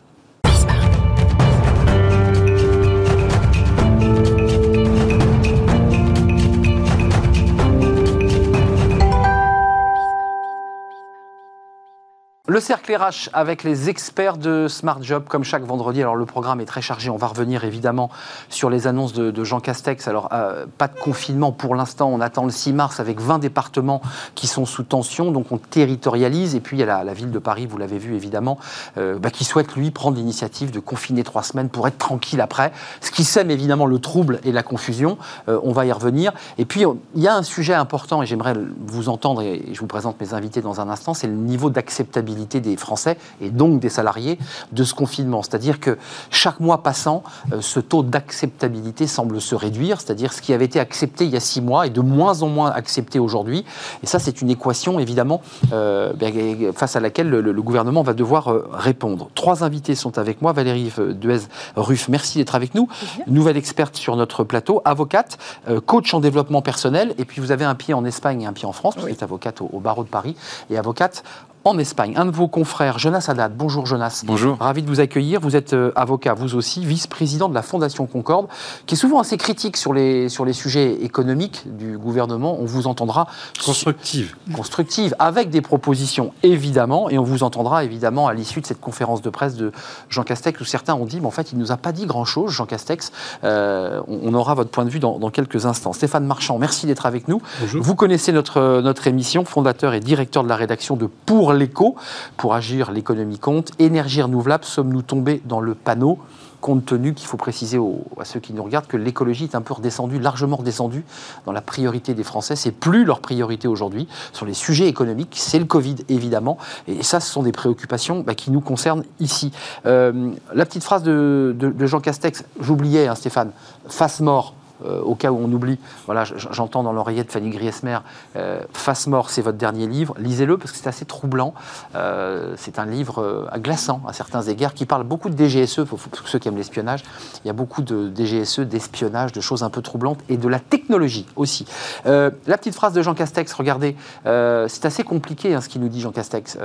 Le cercle RH avec les experts de Smart Job, comme chaque vendredi. Alors, le programme est très chargé. On va revenir évidemment sur les annonces de, Jean Castex. Alors, euh, pas de confinement pour l'instant. On attend le 6 mars avec 20 départements qui sont sous tension. Donc, on territorialise. Et puis, il y a la, ville de Paris, vous l'avez vu évidemment, euh, bah, qui souhaite, lui, prendre l'initiative de confiner trois semaines pour être tranquille après. Ce qui sème évidemment le trouble et la confusion. Euh, on va y revenir. Et puis, il y a un sujet important et j'aimerais vous entendre et je vous présente mes invités dans un instant. C'est le niveau d'acceptabilité des Français et donc des salariés de ce confinement. C'est-à-dire que chaque mois passant, euh, ce taux d'acceptabilité semble se réduire. C'est-à-dire ce qui avait été accepté il y a six mois est de moins en moins accepté aujourd'hui. Et ça, c'est une équation évidemment euh, ben, face à laquelle le, le gouvernement va devoir euh, répondre. Trois invités sont avec moi. Valérie Duez-Ruff, merci d'être avec nous. Nouvelle experte sur notre plateau, avocate, coach en développement personnel. Et puis vous avez un pied en Espagne et un pied en France, vous êtes avocate au, au barreau de Paris et avocate en Espagne. Un de vos confrères, Jonas Haddad. Bonjour Jonas. Bonjour. Ravi de vous accueillir. Vous êtes euh, avocat, vous aussi, vice-président de la Fondation Concorde, qui est souvent assez critique sur les, sur les sujets économiques du gouvernement. On vous entendra Constructive. constructive, avec des propositions évidemment, et on vous entendra évidemment à l'issue de cette conférence de presse de Jean Castex, où certains ont dit, mais en fait, il ne nous a pas dit grand-chose, Jean Castex. Euh, on, on aura votre point de vue dans, dans quelques instants. Stéphane Marchand, merci d'être avec nous. Bonjour. Vous connaissez notre, notre émission, fondateur et directeur de la rédaction de Pour l'écho. Pour agir, l'économie compte. Énergie renouvelable, sommes-nous tombés dans le panneau? Compte tenu qu'il faut préciser à ceux qui nous regardent que l'écologie est un peu redescendue, largement redescendue dans la priorité des Français. C'est plus leur priorité aujourd'hui sur les sujets économiques. C'est le Covid, évidemment. Et ça, ce sont des préoccupations bah, qui nous concernent ici. Euh, la petite phrase de Jean Castex, j'oubliais, hein, Stéphane, face mort. Euh, au cas où on oublie, voilà, j'entends dans l'oreillette Fanny Griesmer, euh, Face mort, c'est votre dernier livre. Lisez-le parce que c'est assez troublant. Euh, c'est un livre euh, glaçant à certains égards qui parle beaucoup de DGSE, pour, pour ceux qui aiment l'espionnage. Il y a beaucoup de DGSE, d'espionnage, de choses un peu troublantes et de la technologie aussi. La petite phrase de Jean Castex, regardez, c'est assez compliqué hein, ce qu'il nous dit Jean Castex.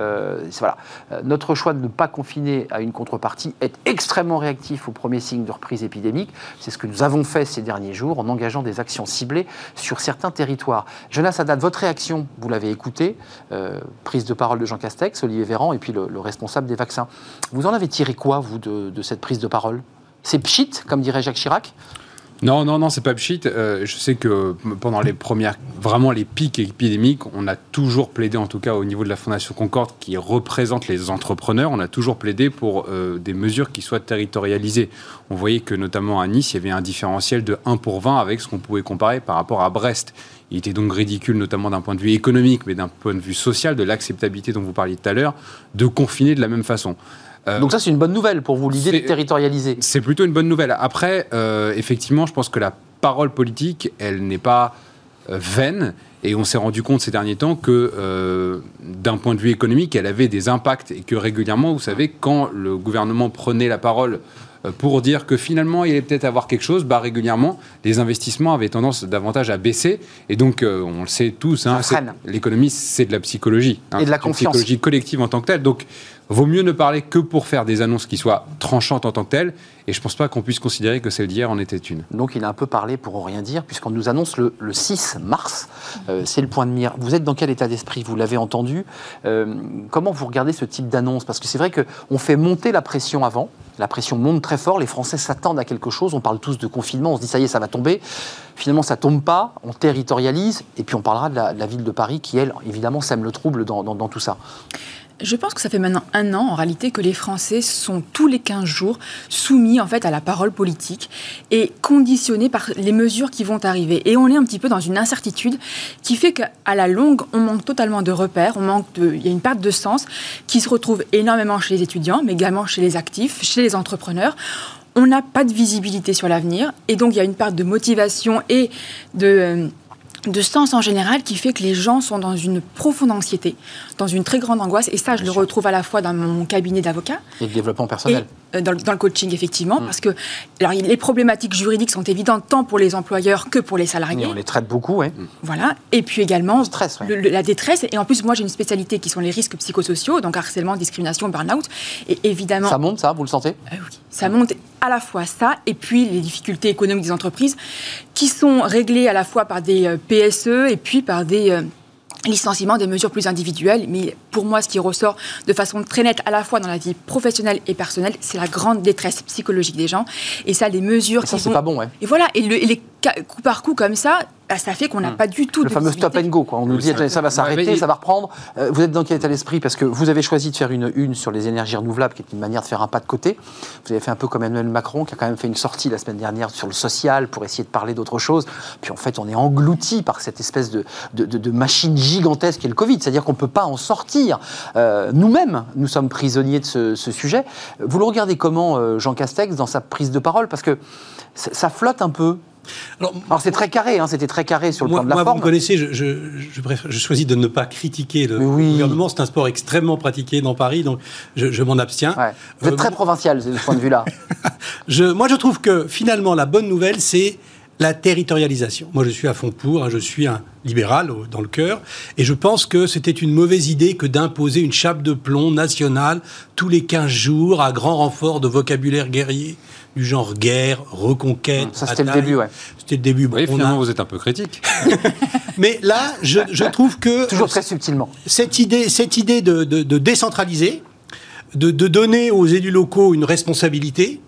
Voilà. Notre choix de ne pas confiner à une contrepartie est extrêmement réactif aux premiers signes de reprise épidémique. C'est ce que nous avons fait ces derniers jours en engageant des actions ciblées sur certains territoires. Jonas Haddad, votre réaction, vous l'avez écouté, euh, prise de parole de Jean Castex, Olivier Véran et puis le, le responsable des vaccins. Vous en avez tiré quoi, vous, de, de cette prise de parole? C'est pchit, comme dirait Jacques Chirac? Non, non, non, c'est pas pchit. Euh, je sais que pendant les premières, vraiment les pics épidémiques, on a toujours plaidé, en tout cas au niveau de la Fondation Concorde, qui représente les entrepreneurs, on a toujours plaidé pour euh, des mesures qui soient territorialisées. On voyait que notamment à Nice, il y avait un différentiel de 1 pour 20 avec ce qu'on pouvait comparer par rapport à Brest. Il était donc ridicule, notamment d'un point de vue économique, mais d'un point de vue social, de l'acceptabilité dont vous parliez tout à l'heure, de confiner de la même façon. Euh, Donc ça, c'est une bonne nouvelle pour vous, l'idée de territorialiser. C'est plutôt une bonne nouvelle. Après, euh, effectivement, je pense que la parole politique, elle n'est pas euh, vaine. Et on s'est rendu compte ces derniers temps que, d'un point de vue économique, elle avait des impacts et que régulièrement, vous savez, quand le gouvernement prenait la parole pour dire que finalement il allait peut-être avoir quelque chose, bah, régulièrement les investissements avaient tendance davantage à baisser. Et donc on le sait tous, hein, l'économie c'est de la psychologie. Hein, et de la confiance. psychologie collective en tant que telle. Donc Vaut mieux ne parler que pour faire des annonces qui soient tranchantes en tant que telles. Et je ne pense pas qu'on puisse considérer que celle d'hier en était une. Donc il a un peu parlé pour rien dire, puisqu'on nous annonce le, 6 mars. Euh, c'est le point de mire. Vous êtes dans quel état d'esprit? Vous l'avez entendu. Euh, comment vous regardez ce type d'annonce? Parce que c'est vrai qu'on fait monter la pression avant. La pression monte très fort. Les Français s'attendent à quelque chose. On parle tous de confinement. On se dit ça y est, ça va tomber. Finalement, ça tombe pas. On territorialise. Et puis on parlera de la, ville de Paris qui, elle, évidemment, sème le trouble dans tout ça. Je pense que ça fait maintenant un an, en réalité, que les Français sont tous les 15 jours soumis, en fait, à la parole politique et conditionnés par les mesures qui vont arriver. Et on est un petit peu dans une incertitude qui fait qu'à la longue, on manque totalement de repères, on manque de, il y a une perte de sens qui se retrouve énormément chez les étudiants, mais également chez les actifs, chez les entrepreneurs on n'a pas de visibilité sur l'avenir et donc il y a une perte de motivation et de, euh, de sens en général qui fait que les gens sont dans une profonde anxiété, dans une très grande angoisse. Et ça, je le retrouve à la fois dans mon cabinet d'avocat. Et le développement personnel. Euh, dans, le coaching, effectivement, mm. parce que alors, les problématiques juridiques sont évidentes tant pour les employeurs que pour les salariés. Et on les traite beaucoup, oui. Mm. Voilà. Et puis également, stress, la détresse. Et en plus, moi, j'ai une spécialité qui sont les risques psychosociaux, donc harcèlement, discrimination, burn-out. Et évidemment. Ça monte, ça, vous le sentez? Euh, Oui. Ça monte à la fois ça, et puis les difficultés économiques des entreprises, qui sont réglées à la fois par des euh, PSE et puis par des licenciement, des mesures plus individuelles. Mais pour moi, ce qui ressort de façon très nette, à la fois dans la vie professionnelle et personnelle, c'est la grande détresse psychologique des gens. Et ça, les mesures et ça, c'est pas bon, ouais. Et voilà, et, et les coup par coup comme ça, bah, ça fait qu'on n'a hmm. pas du tout le fameux stop and go. Quoi. On nous dit ça va s'arrêter, ça va reprendre. Euh, vous êtes dans quel état d'esprit? Parce que vous avez choisi de faire une une sur les énergies renouvelables, qui est une manière de faire un pas de côté. Vous avez fait un peu comme Emmanuel Macron, qui a quand même fait une sortie la semaine dernière sur le social pour essayer de parler d'autre chose. Puis en fait, on est englouti par cette espèce de, de, machine gigantesque qu'est le Covid. C'est-à-dire qu'on ne peut pas en sortir. Euh, nous-mêmes, nous sommes prisonniers de ce, sujet. Vous le regardez comment, euh, Jean Castex, dans sa prise de parole? Parce que ça flotte un peu alors, c'est très carré, hein, c'était très carré sur le plan de la moi, forme. Vous me connaissez, je, je, choisis de ne pas critiquer le gouvernement. C'est un sport extrêmement pratiqué dans Paris, donc je, m'en abstiens. Vous êtes euh, très provincial de ce point de vue-là. [LAUGHS] moi, je trouve que finalement, la bonne nouvelle, c'est la territorialisation. Moi, je suis à fond pour, hein, je suis un libéral dans le cœur, et je pense que c'était une mauvaise idée que d'imposer une chape de plomb nationale tous les 15 jours à grand renfort de vocabulaire guerrier du genre guerre, reconquête. Ça, c'était le début, ouais. C'était le début. oui, finalement, vous êtes un peu critique. [LAUGHS] Mais là, je, trouve que. Toujours très subtilement. Cette idée, cette idée de, décentraliser, de, de, donner aux élus locaux une responsabilité,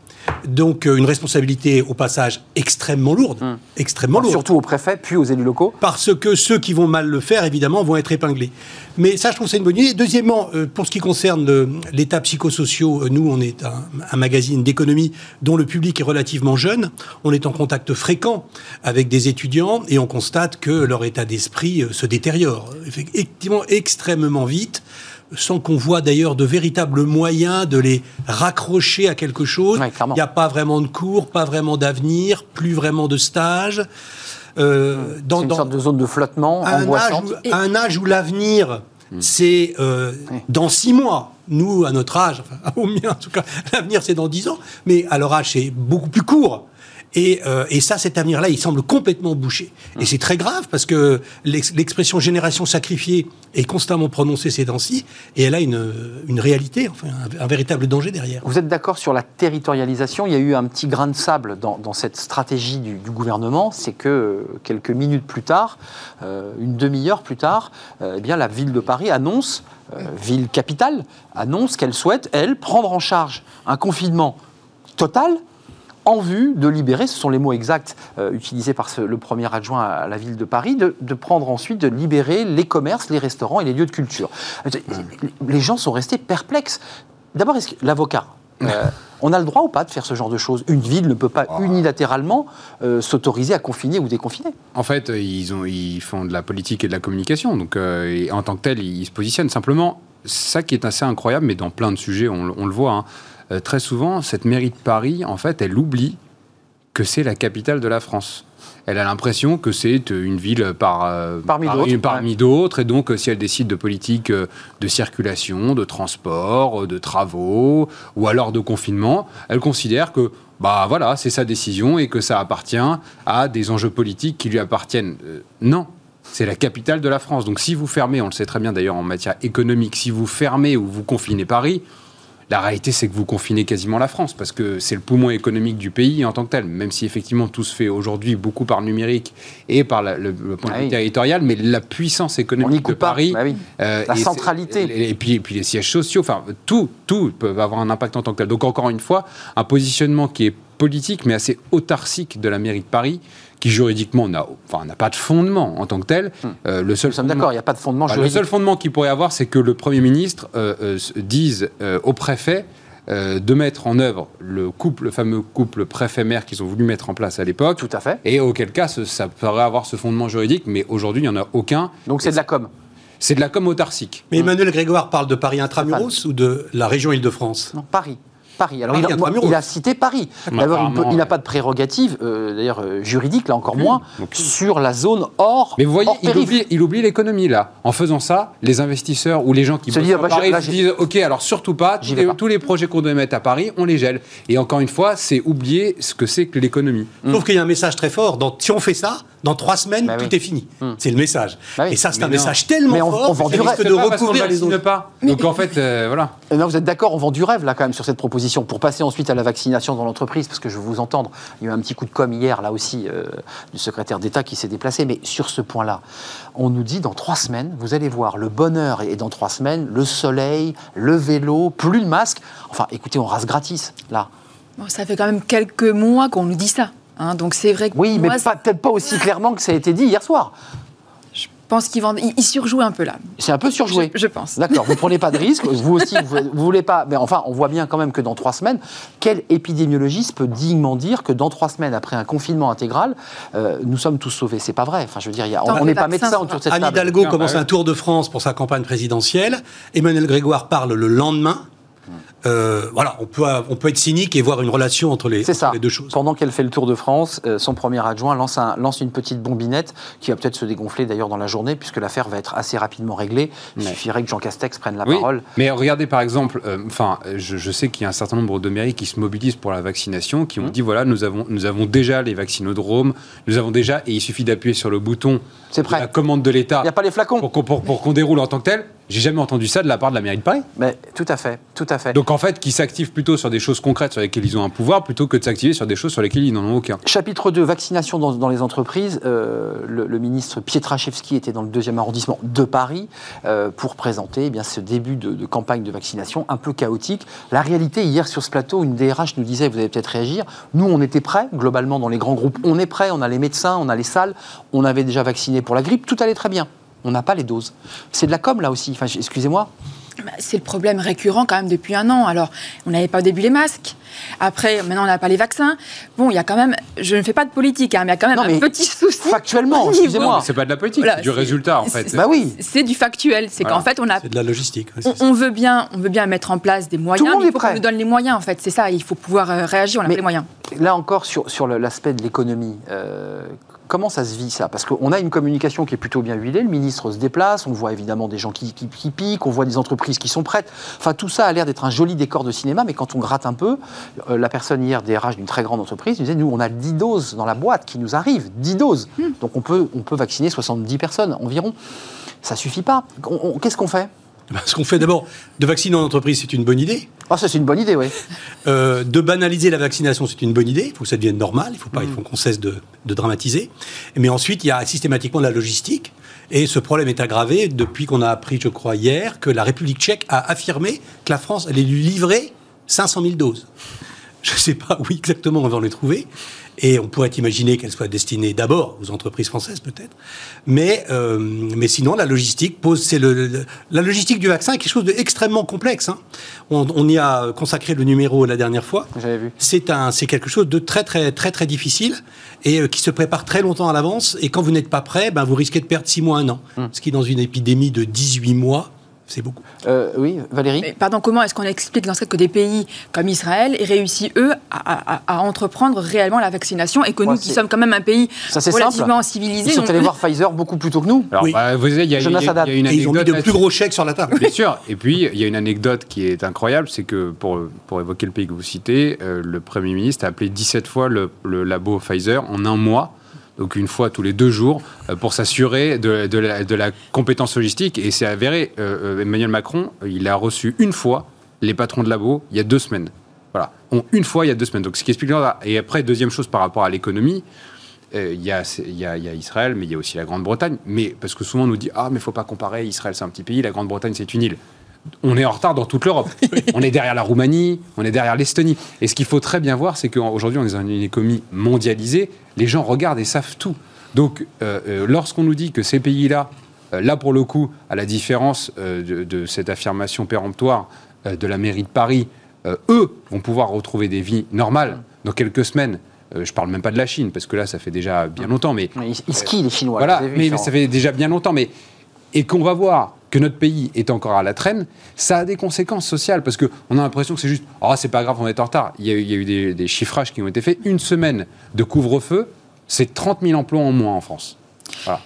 donc euh, une responsabilité au passage extrêmement lourde, hmm. extrêmement lourde. Surtout aux préfets, puis aux élus locaux. Parce que ceux qui vont mal le faire, évidemment, vont être épinglés. Mais ça, je trouve c'est une bonne idée. Deuxièmement, euh, pour ce qui concerne l'état psychosociaux, euh, nous, on est un, magazine d'économie dont le public est relativement jeune. On est en contact fréquent avec des étudiants et on constate que leur état d'esprit se détériore effectivement extrêmement vite sans qu'on voit d'ailleurs de véritables moyens de les raccrocher à quelque chose. Il n'y a pas vraiment de cours, pas vraiment d'avenir, plus vraiment de stage. Euh, dans, une sorte de zone de flottement un angoissante. Âge où, un âge où l'avenir, hmm. c'est euh, dans six mois. Nous, à notre âge, enfin, [LAUGHS] au mien en tout cas, l'avenir c'est dans dix ans, mais à leur âge c'est beaucoup plus court. Euh, et, ça, cet avenir-là, il semble complètement bouché. Et c'est très grave parce que l'expression génération sacrifiée est constamment prononcée ces temps-ci et elle a une, réalité, enfin, un, véritable danger derrière. Vous êtes d'accord sur la territorialisation? Il y a eu un petit grain de sable dans, cette stratégie du, gouvernement, c'est que euh, quelques minutes plus tard, euh, une demi-heure plus tard, eh bien, la ville de Paris annonce, ville capitale, annonce qu'elle souhaite, elle, prendre en charge un confinement total en vue de libérer, ce sont les mots exacts euh, utilisés par ce- le premier adjoint à la ville de Paris, de, de prendre ensuite, de libérer les commerces, les restaurants et les lieux de culture. Euh, Les gens sont restés perplexes. D'abord, est-ce que l'avocat, euh, [LAUGHS] on a le droit ou pas de faire ce genre de choses? Une ville ne peut pas unilatéralement euh, s'autoriser à confiner ou déconfiner. En fait, ils, ont, ils font de la politique et de la communication. Donc, euh, en tant que tel, ils se positionnent. Simplement, ça qui est assez incroyable, mais dans plein de sujets, on, on le voit, hein, euh, très souvent, cette mairie de Paris, en fait, elle oublie que c'est la capitale de la France. Elle a l'impression que c'est euh, une ville par, euh, Parmi par- d'autres. Et donc, si elle décide de politique euh, de circulation, de transport, de travaux, ou alors de confinement, elle considère que bah voilà, c'est sa décision et que ça appartient à des enjeux politiques qui lui appartiennent. Euh, non. C'est la capitale de la France. Donc si vous fermez, on le sait très bien d'ailleurs en matière économique, si vous fermez ou vous confinez Paris, la réalité, c'est que vous confinez quasiment la France, parce que c'est le poumon économique du pays en tant que tel, même si effectivement tout se fait aujourd'hui beaucoup par le numérique et par la- le, le point de Ah vue oui. territorial, mais la puissance économique de. Paris, Bah oui. euh, La et centralité. Et, et puis, et puis les sièges sociaux, enfin tout, tout peut avoir un impact en tant que tel. Donc encore une fois, un positionnement qui est politique, mais assez autarcique de la mairie de Paris, qui juridiquement n'a enfin, n'a pas de fondement en tant que tel. Euh, le seul Nous sommes fondement- d'accord, il n'y a pas de fondement bah, le juridique. seul fondement qu'il pourrait avoir, c'est que le Premier ministre euh, euh, dise euh, au préfet euh, de mettre en œuvre le couple, le fameux couple préfet-maire qu'ils ont voulu mettre en place à l'époque. Tout à fait. Et auquel cas, ce- ça pourrait avoir ce fondement juridique, mais aujourd'hui, il n'y en a aucun. Donc c'est de la com. C'est de la com autarcique. Mais Emmanuel Grégoire parle de Paris intramuros ou de la région Île-de-france? Non, Paris. Paris. Alors, Paris, il, a, intramuros. il a cité Paris. D'abord, il n'a ouais. pas de prérogative, euh, d'ailleurs euh, juridique, là encore moins, sur la zone hors. Mais vous voyez, il oublie, il oublie l'économie là. En faisant ça, les investisseurs ou les gens qui Se dire, à bah, je- Paris là, se disent OK, alors surtout pas, J'y tous vais les, pas. tous les projets qu'on doit mettre à Paris, on les gèle. Et encore une fois, c'est oublier ce que c'est que l'économie. Sauf qu'il y a un message très fort. Dans, si on fait ça, dans trois semaines, Bah tout oui. est fini. C'est le message. Bah oui. Et ça, c'est un non. message tellement Mais on- fort on que rêve. risque de recouvrir le les vaccine autres. pas. Donc en fait, euh, voilà. Eh bien, vous êtes d'accord, on vend du rêve là quand même sur cette proposition pour passer ensuite à la vaccination dans l'entreprise, parce que je veux vous entendre. Il y a eu un petit coup de com hier là aussi euh, du secrétaire d'État qui s'est déplacé, mais sur ce point-là, on nous dit dans trois semaines, vous allez voir le bonheur et dans trois semaines le soleil, le vélo, plus de masque. Enfin, écoutez, on rase gratis là. Bon, ça fait quand même quelques mois qu'on nous dit ça. Hein, donc c'est vrai que Oui, mais moi, peut-être pas aussi clairement que ça a été dit hier soir. je pense qu'ils vendent, ils, ils surjouent un peu là. C'est un peu surjoué. Je, je pense. D'accord, vous prenez pas de risque, [LAUGHS] vous aussi, vous, vous voulez pas. Mais enfin, on voit bien quand même que dans trois semaines, quel épidémiologiste peut dignement dire que dans trois semaines, après un confinement intégral, euh, nous sommes tous sauvés? C'est pas vrai. Enfin, je veux dire, il y a- Tant on n'est pas médecin autour de cette Anne. Hidalgo Ah, commence bah un tour de France pour sa campagne présidentielle. Emmanuel Grégoire parle le lendemain. Euh, voilà, on peut, on peut être cynique et voir une relation entre les, C'est ça. entre les deux choses. Pendant qu'elle fait le tour de France, euh, son premier adjoint lance, un- lance une petite bombinette qui va peut-être se dégonfler d'ailleurs dans la journée, puisque l'affaire va être assez rapidement réglée. Il Ouais. suffirait que Jean Castex prenne la Oui, parole. mais regardez par exemple, euh, enfin, je, je sais qu'il y a un certain nombre de mairies qui se mobilisent pour la vaccination, qui ont Mmh. dit voilà, nous avons, nous avons déjà les vaccinodromes, nous avons déjà, et il suffit d'appuyer sur le bouton C'est prêt. la commande de l'État Il n'y a pas les flacons. pour qu'on pour, pour qu'on déroule en tant que tel. J'ai jamais entendu ça de la part de la mairie de Paris. Mais tout à fait, tout à fait. Donc en fait, qui s'activent plutôt sur des choses concrètes sur lesquelles ils ont un pouvoir, plutôt que de s'activer sur des choses sur lesquelles ils n'en ont aucun. Chapitre 2, vaccination dans, dans les entreprises. Euh, le, le ministre Pietraszewski était dans le deuxième arrondissement de Paris euh, pour présenter eh bien, ce début de, de campagne de vaccination un peu chaotique. La réalité, hier sur ce plateau, une DRH nous disait, vous allez peut-être réagir, nous on était prêts, globalement dans les grands groupes, on est prêts, on a les médecins, on a les salles, on avait déjà vacciné pour la grippe, tout allait très bien. On n'a pas les doses. C'est de la com là aussi, enfin, excusez-moi. Bah, C'est le problème récurrent quand même depuis un an. Alors, on n'avait pas au début les masques. Après, maintenant, on n'a pas les vaccins. Bon, il y a quand même, je ne fais pas de politique, hein, mais il y a quand même Non, mais un petit souci. Factuellement, excusez-moi. Mais c'est pas de la politique, Voilà, c'est du résultat en fait. c'est- Bah oui. C'est du factuel. C'est Voilà. qu'en fait, on a C'est de la logistique. ouais, On, veut bien, on veut bien mettre en place des moyens, monde mais est il faut prêt. qu'on nous donne les moyens en fait. C'est ça, il faut pouvoir euh, réagir, on a Mais- pas les moyens. Là encore, sur, sur le- l'aspect de l'économie, euh, comment ça se vit ça? Parce qu'on a une communication qui est plutôt bien huilée, le ministre se déplace, on voit évidemment des gens qui, qui- qui piquent, on voit des entreprises qui sont prêtes. Enfin, tout ça a l'air d'être un joli décor de cinéma, mais quand on gratte un peu, euh, la personne hier, DRH d'une très grande entreprise, disait, nous, on a 10 doses dans la boîte qui nous arrivent, 10 doses. Donc on peut, on peut vacciner 70 personnes environ. Ça suffit pas. Qu'est-ce qu'on fait? Ce qu'on fait d'abord, de vacciner en entreprise, c'est une bonne idée. Oh, ça c'est une bonne idée, oui. Euh, de banaliser la vaccination, c'est une bonne idée. Il faut que ça devienne normal. Il faut pas, il faut qu'on cesse de, de dramatiser. Mais ensuite, il y a systématiquement de la logistique. Et ce problème est aggravé depuis qu'on a appris, je crois, hier, que la République tchèque a affirmé que la France allait lui livrer 500 000 doses. Je ne sais pas où exactement on va les trouver. Et on pourrait imaginer qu'elles soient destinées d'abord aux entreprises françaises, peut-être. Mais, euh, mais sinon, la logistique pose. C'est le, la logistique du vaccin est quelque chose d'extrêmement complexe. Hein. On, on, y a consacré le numéro la dernière fois. J'avais vu. C'est un, c'est quelque chose de très, très, très, très difficile et euh, qui se prépare très longtemps à l'avance. Et quand vous n'êtes pas prêt, ben, vous risquez de perdre 6 mois, un an. Hum. Ce qui, dans une épidémie de 18 mois, c'est beaucoup. Euh, oui, Valérie Mais, Pardon, comment est-ce qu'on explique dans ce que des pays comme Israël aient réussi, eux, à, à, à, entreprendre réellement la vaccination et que nous, qui sommes quand même un pays Ça, c'est relativement Ils civilisé, sont on- allés voir Pfizer beaucoup plus tôt que nous. Alors, Oui. bah, vous savez, il y, a- y y une Et ils ont mis anecdote de plus gros chèques sur la table. Bien sûr. Et puis, il y a une anecdote qui est incroyable, c'est que, pour, pour évoquer le pays que vous citez, euh, le Premier ministre a appelé 17 fois le, le labo Pfizer en un mois, donc une fois tous les deux jours, euh, pour s'assurer de, la, compétence logistique. Et c'est avéré, euh, euh, Emmanuel Macron, il a reçu une fois les patrons de labo il y a deux semaines. Voilà, On- une fois il y a deux semaines. Donc, ce qui explique... Et après, deuxième chose par rapport à l'économie, il y, a, il y, a, il y a Israël, mais il y a aussi la Grande-Bretagne. Mais parce que souvent on nous dit ah mais faut pas comparer. Israël c'est un petit pays, la Grande-Bretagne c'est une île. On est en retard dans toute l'Europe. [LAUGHS] on est derrière la Roumanie, on est derrière l'Estonie. Et ce qu'il faut très bien voir, c'est qu'aujourd'hui on est dans une économie mondialisée. Les gens regardent et savent tout. Donc euh, euh, lorsqu'on nous dit que ces pays-là, euh, là pour le coup, à la différence de, de cette affirmation péremptoire de la mairie de Paris, euh, eux vont pouvoir retrouver des vies normales dans quelques semaines. Euh, je parle même pas de la Chine parce que là ça fait déjà bien longtemps, mais Mais Ils, ils skient, les Chinois. voilà, vu, mais, mais ça fait déjà bien longtemps. Mais, et qu'on va voir que notre pays est encore à la traîne, ça a des conséquences sociales parce qu'on a l'impression que c'est juste, oh, c'est pas grave, on est en retard. Il y a, eu- des chiffrages qui ont été faits. Une semaine de couvre-feu, c'est 30 000 emplois en moins en France. Voilà.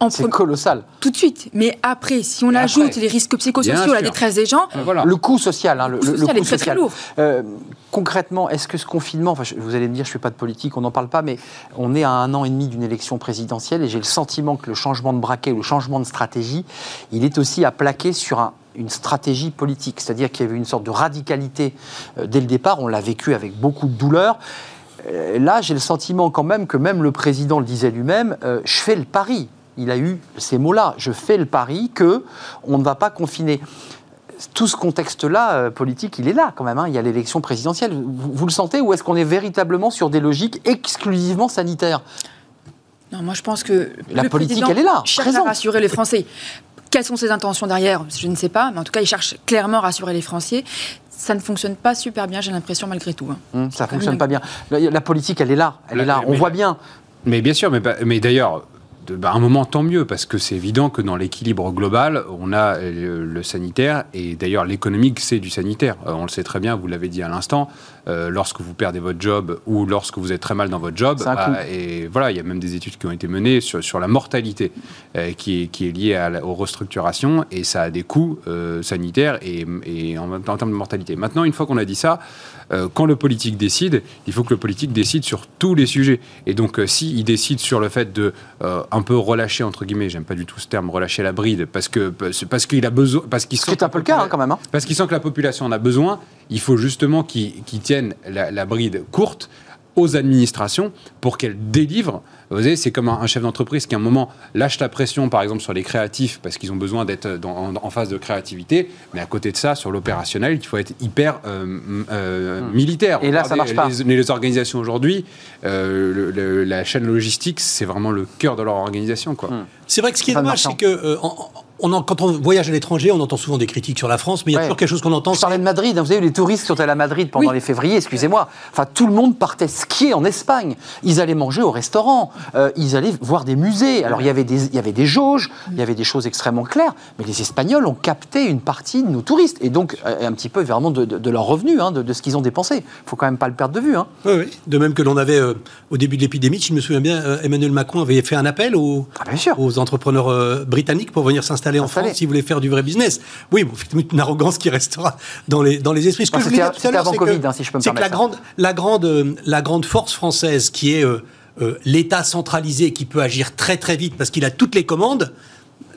En C'est colossal. tout de suite. Mais après, si on Et ajoute après, les risques psychosociaux, la détresse des gens, Euh, Voilà. Le coût social, hein, le, coût le- le social coût est très, très lourd. Euh, concrètement, est-ce que ce confinement, enfin, je- vous allez me dire, je ne fais pas de politique, on n'en parle pas, mais on est à un an et demi d'une élection présidentielle et j'ai le sentiment que le changement de braquet, le changement de stratégie, il est aussi à plaquer sur un- une stratégie politique. C'est-à-dire qu'il y avait une sorte de radicalité euh, dès le départ, on l'a vécu avec beaucoup de douleur. Euh, Là, j'ai le sentiment quand même que même le président le disait lui-même, euh, je fais le pari. Il a eu ces mots-là. Je fais le pari que on ne va pas confiner tout ce contexte-là euh, politique, il est là quand même. hein. Il y a l'élection présidentielle. Vous, vous le sentez ou est-ce qu'on est véritablement sur des logiques exclusivement sanitaires? Non, moi je pense que La le politique, elle est là, cherche à rassurer les Français. Quelles sont ses intentions derrière? Je ne sais pas, mais en tout cas, il cherche clairement à rassurer les Français. Ça ne fonctionne pas super bien, j'ai l'impression, malgré tout. hein. Hum, Ça même fonctionne pas bien. La, la politique, elle est là. Elle La- est là. On mais- voit bien. Mais bien sûr, mais d'ailleurs, de- bah, un moment, tant mieux, parce que c'est évident que dans l'équilibre global, on a euh, le sanitaire, et d'ailleurs, l'économique, c'est du sanitaire. Euh, on le sait très bien, vous l'avez dit à l'instant, euh, lorsque vous perdez votre job ou lorsque vous êtes très mal dans votre job, bah, et voilà, il y a même des études qui ont été menées sur, sur la mortalité euh, qui, est, qui est liée à la- aux restructurations, et ça a des coûts sanitaires et, et en, même temps, en termes de mortalité. Maintenant, une fois qu'on a dit ça, quand le politique décide, il faut que le politique décide sur tous les sujets. Et donc, s'il décide sur le fait de un peu relâcher entre guillemets, j'aime pas du tout ce terme, relâcher la bride, parce que parce, qu'il a besoin, parce qu'il sent qui est un peu le cas hein, quand même. hein. parce qu'il sent que la population en a besoin, il faut justement qu'ils qu'ils tiennent la, la bride courte aux administrations pour qu'elles délivrent. Vous savez, c'est comme un, un chef d'entreprise qui, à un moment, lâche la pression, par exemple, sur les créatifs, parce qu'ils ont besoin d'être dans- en, en phase de créativité. Mais à côté de ça, sur l'opérationnel, il faut être hyper euh, euh, militaire. Hmm. Et là, ça Regardez, marche pas. Les, les organisations aujourd'hui, euh, la chaîne logistique, c'est vraiment le cœur de leur organisation. Quoi. Hmm. C'est vrai que ce qui est dommage, Marchand. c'est que euh, en- on en- quand on voyage à l'étranger, on entend souvent des critiques sur la France, mais il y a Ouais. toujours quelque chose qu'on entend. Je parlais de Madrid. hein. Vous avez vu les touristes qui sont allés à Madrid pendant Oui. les févriers, excusez-moi. Enfin, tout le monde partait skier en Espagne. Ils allaient manger au restaurant. Euh, ils allaient voir des musées. Alors, il y, avait des, il y avait des jauges, il y avait des choses extrêmement claires. Mais les Espagnols ont capté une partie de nos touristes. Et donc, euh, un petit peu vraiment de, de, de leurs revenus, hein, de, de ce qu'ils ont dépensé. Il faut quand même pas le perdre de vue. hein. Oui, oui. De même que l'on avait, euh, au début de l'épidémie, si je me souviens bien, euh, Emmanuel Macron avait fait un appel aux, Ah, bien sûr. aux entrepreneurs britanniques pour venir s'installer en S'installer. France s'ils voulaient faire du vrai business. Oui, bon, une arrogance qui restera dans les, dans les esprits. Ce que je voulais tout à l'heure, c'est Covid, que- hein, si je peux me que la grande, la, grande, euh, la grande force française qui est euh, euh, l'État centralisé qui peut agir très très vite parce qu'il a toutes les commandes,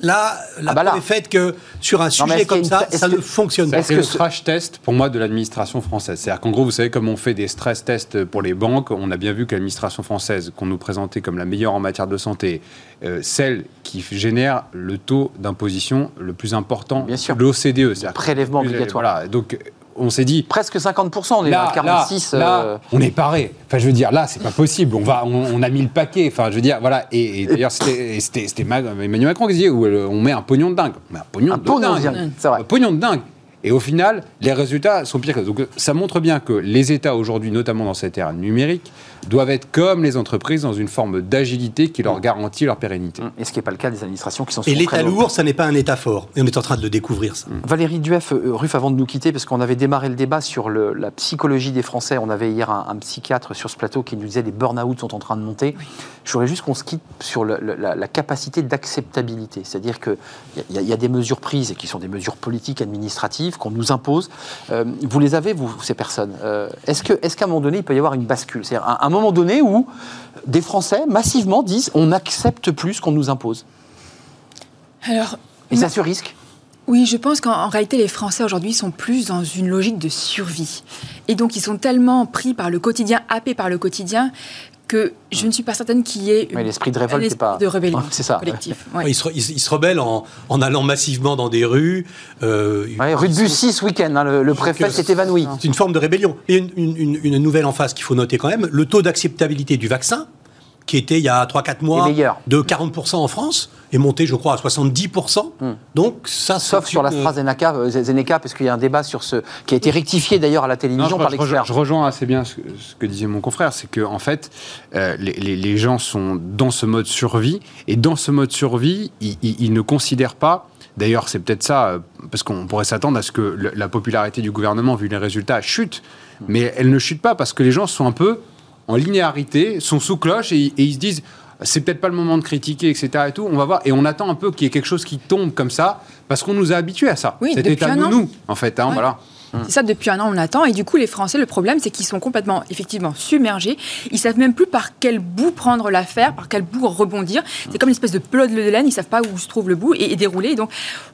là, la Ah bah là. est faite que sur un sujet comme ça, ça que- ne fonctionne pas. Est-ce C'est que le ce- crash test pour moi de l'administration française. C'est-à-dire qu'en gros, vous savez, comme on fait des stress tests pour les banques, on a bien vu que l'administration française, qu'on nous présentait comme la meilleure en matière de santé, euh, celle qui génère le taux d'imposition le plus important Bien sûr. de l'OCDE. C'est-à-dire Prélèvement obligatoire. Voilà. Donc, on s'est dit. Presque 50%, on est Là, à 46. là, là, euh, on est paré. Enfin, je veux dire, là, c'est pas possible. On, va, on, on a mis le paquet. Enfin, je veux dire, voilà. Et, et d'ailleurs, c'était c'était- c'était Ma- Emmanuel Macron qui disait où on met un pognon de dingue. On met un pognon Un de pognon dingue. vrai. Un pognon de dingue. Et au final, les résultats sont pires que Donc, ça montre bien que les États aujourd'hui, notamment dans cette ère numérique, doivent être comme les entreprises dans une forme d'agilité qui leur garantit leur pérennité. Et ce qui n'est pas le cas des administrations qui sont Et l'État lourd, ça n'est pas un État fort. Et on est en train de le découvrir, ça. Valérie Dueff, euh, Ruff, avant de nous quitter, parce qu'on avait démarré le débat sur le- la psychologie des Français, on avait hier un, un psychiatre sur ce plateau qui nous disait les burn-out sont en train de monter. Je voudrais juste qu'on se quitte sur le- le- la, la capacité d'acceptabilité. C'est-à-dire qu'il y, y a des mesures prises et qui sont des mesures politiques, administratives, qu'on nous impose. Euh, vous les avez, vous, ces personnes? Euh, Est-ce que- est-ce qu'à un moment donné, il peut y avoir une bascule? C'est-à-dire un, un moment donné où des Français, massivement, disent on n'accepte plus ce qu'on nous impose Alors, Et ça se risque? Oui, je pense qu'en en réalité, les Français aujourd'hui sont plus dans une logique de survie. Et donc, ils sont tellement pris par le quotidien, happés par le quotidien, que je ne suis pas certaine qu'il y ait Mais une- l'esprit de un révolte, esprit pas. de rébellion [LAUGHS] c'est ça. collectif. ouais. Ils, se, ils se- ils se rebellent en, en allant massivement dans des rues. euh, Ouais, rue de Bussy ce week-end, hein, le, le préfet s'est évanoui. C'est une forme de rébellion. Et une- une nouvelle en face qu'il faut noter quand même, le taux d'acceptabilité du vaccin, qui était il y a 3-4 mois de 40% en France, est monté, je crois, à 70%. Donc ça, Sauf sur une- l'AstraZeneca, euh, Zeneca, parce qu'il y a un débat sur ce qui a été rectifié d'ailleurs à la Non, télévision je, par l'expert. je rejoins assez bien ce, que- ce que disait mon confrère, c'est que en fait, euh, les, les- les gens sont dans ce mode survie, et dans ce mode survie, ils, ils- ils ne considèrent pas. D'ailleurs, c'est peut-être ça, euh, parce qu'on pourrait s'attendre à ce que le- la popularité du gouvernement, vu les résultats, chute. Mais elle ne chute pas parce que les gens sont un peu en linéarité, sont sous cloche et, et ils se disent c'est peut-être pas le moment de critiquer, etc. Et tout. On va voir et on attend un peu qu'il y ait quelque chose qui tombe comme ça parce qu'on nous a habitués à ça. Oui, de an. nous, en fait. hein, Ouais. voilà. C'est ça, depuis un an, on attend. Et du coup, les Français, le problème, c'est qu'ils sont complètement, effectivement, submergés. Ils savent même plus par quel bout prendre l'affaire, par quel bout rebondir. C'est comme une espèce de pelote de laine. Ils savent pas où se trouve le bout et, et dérouler. Et donc,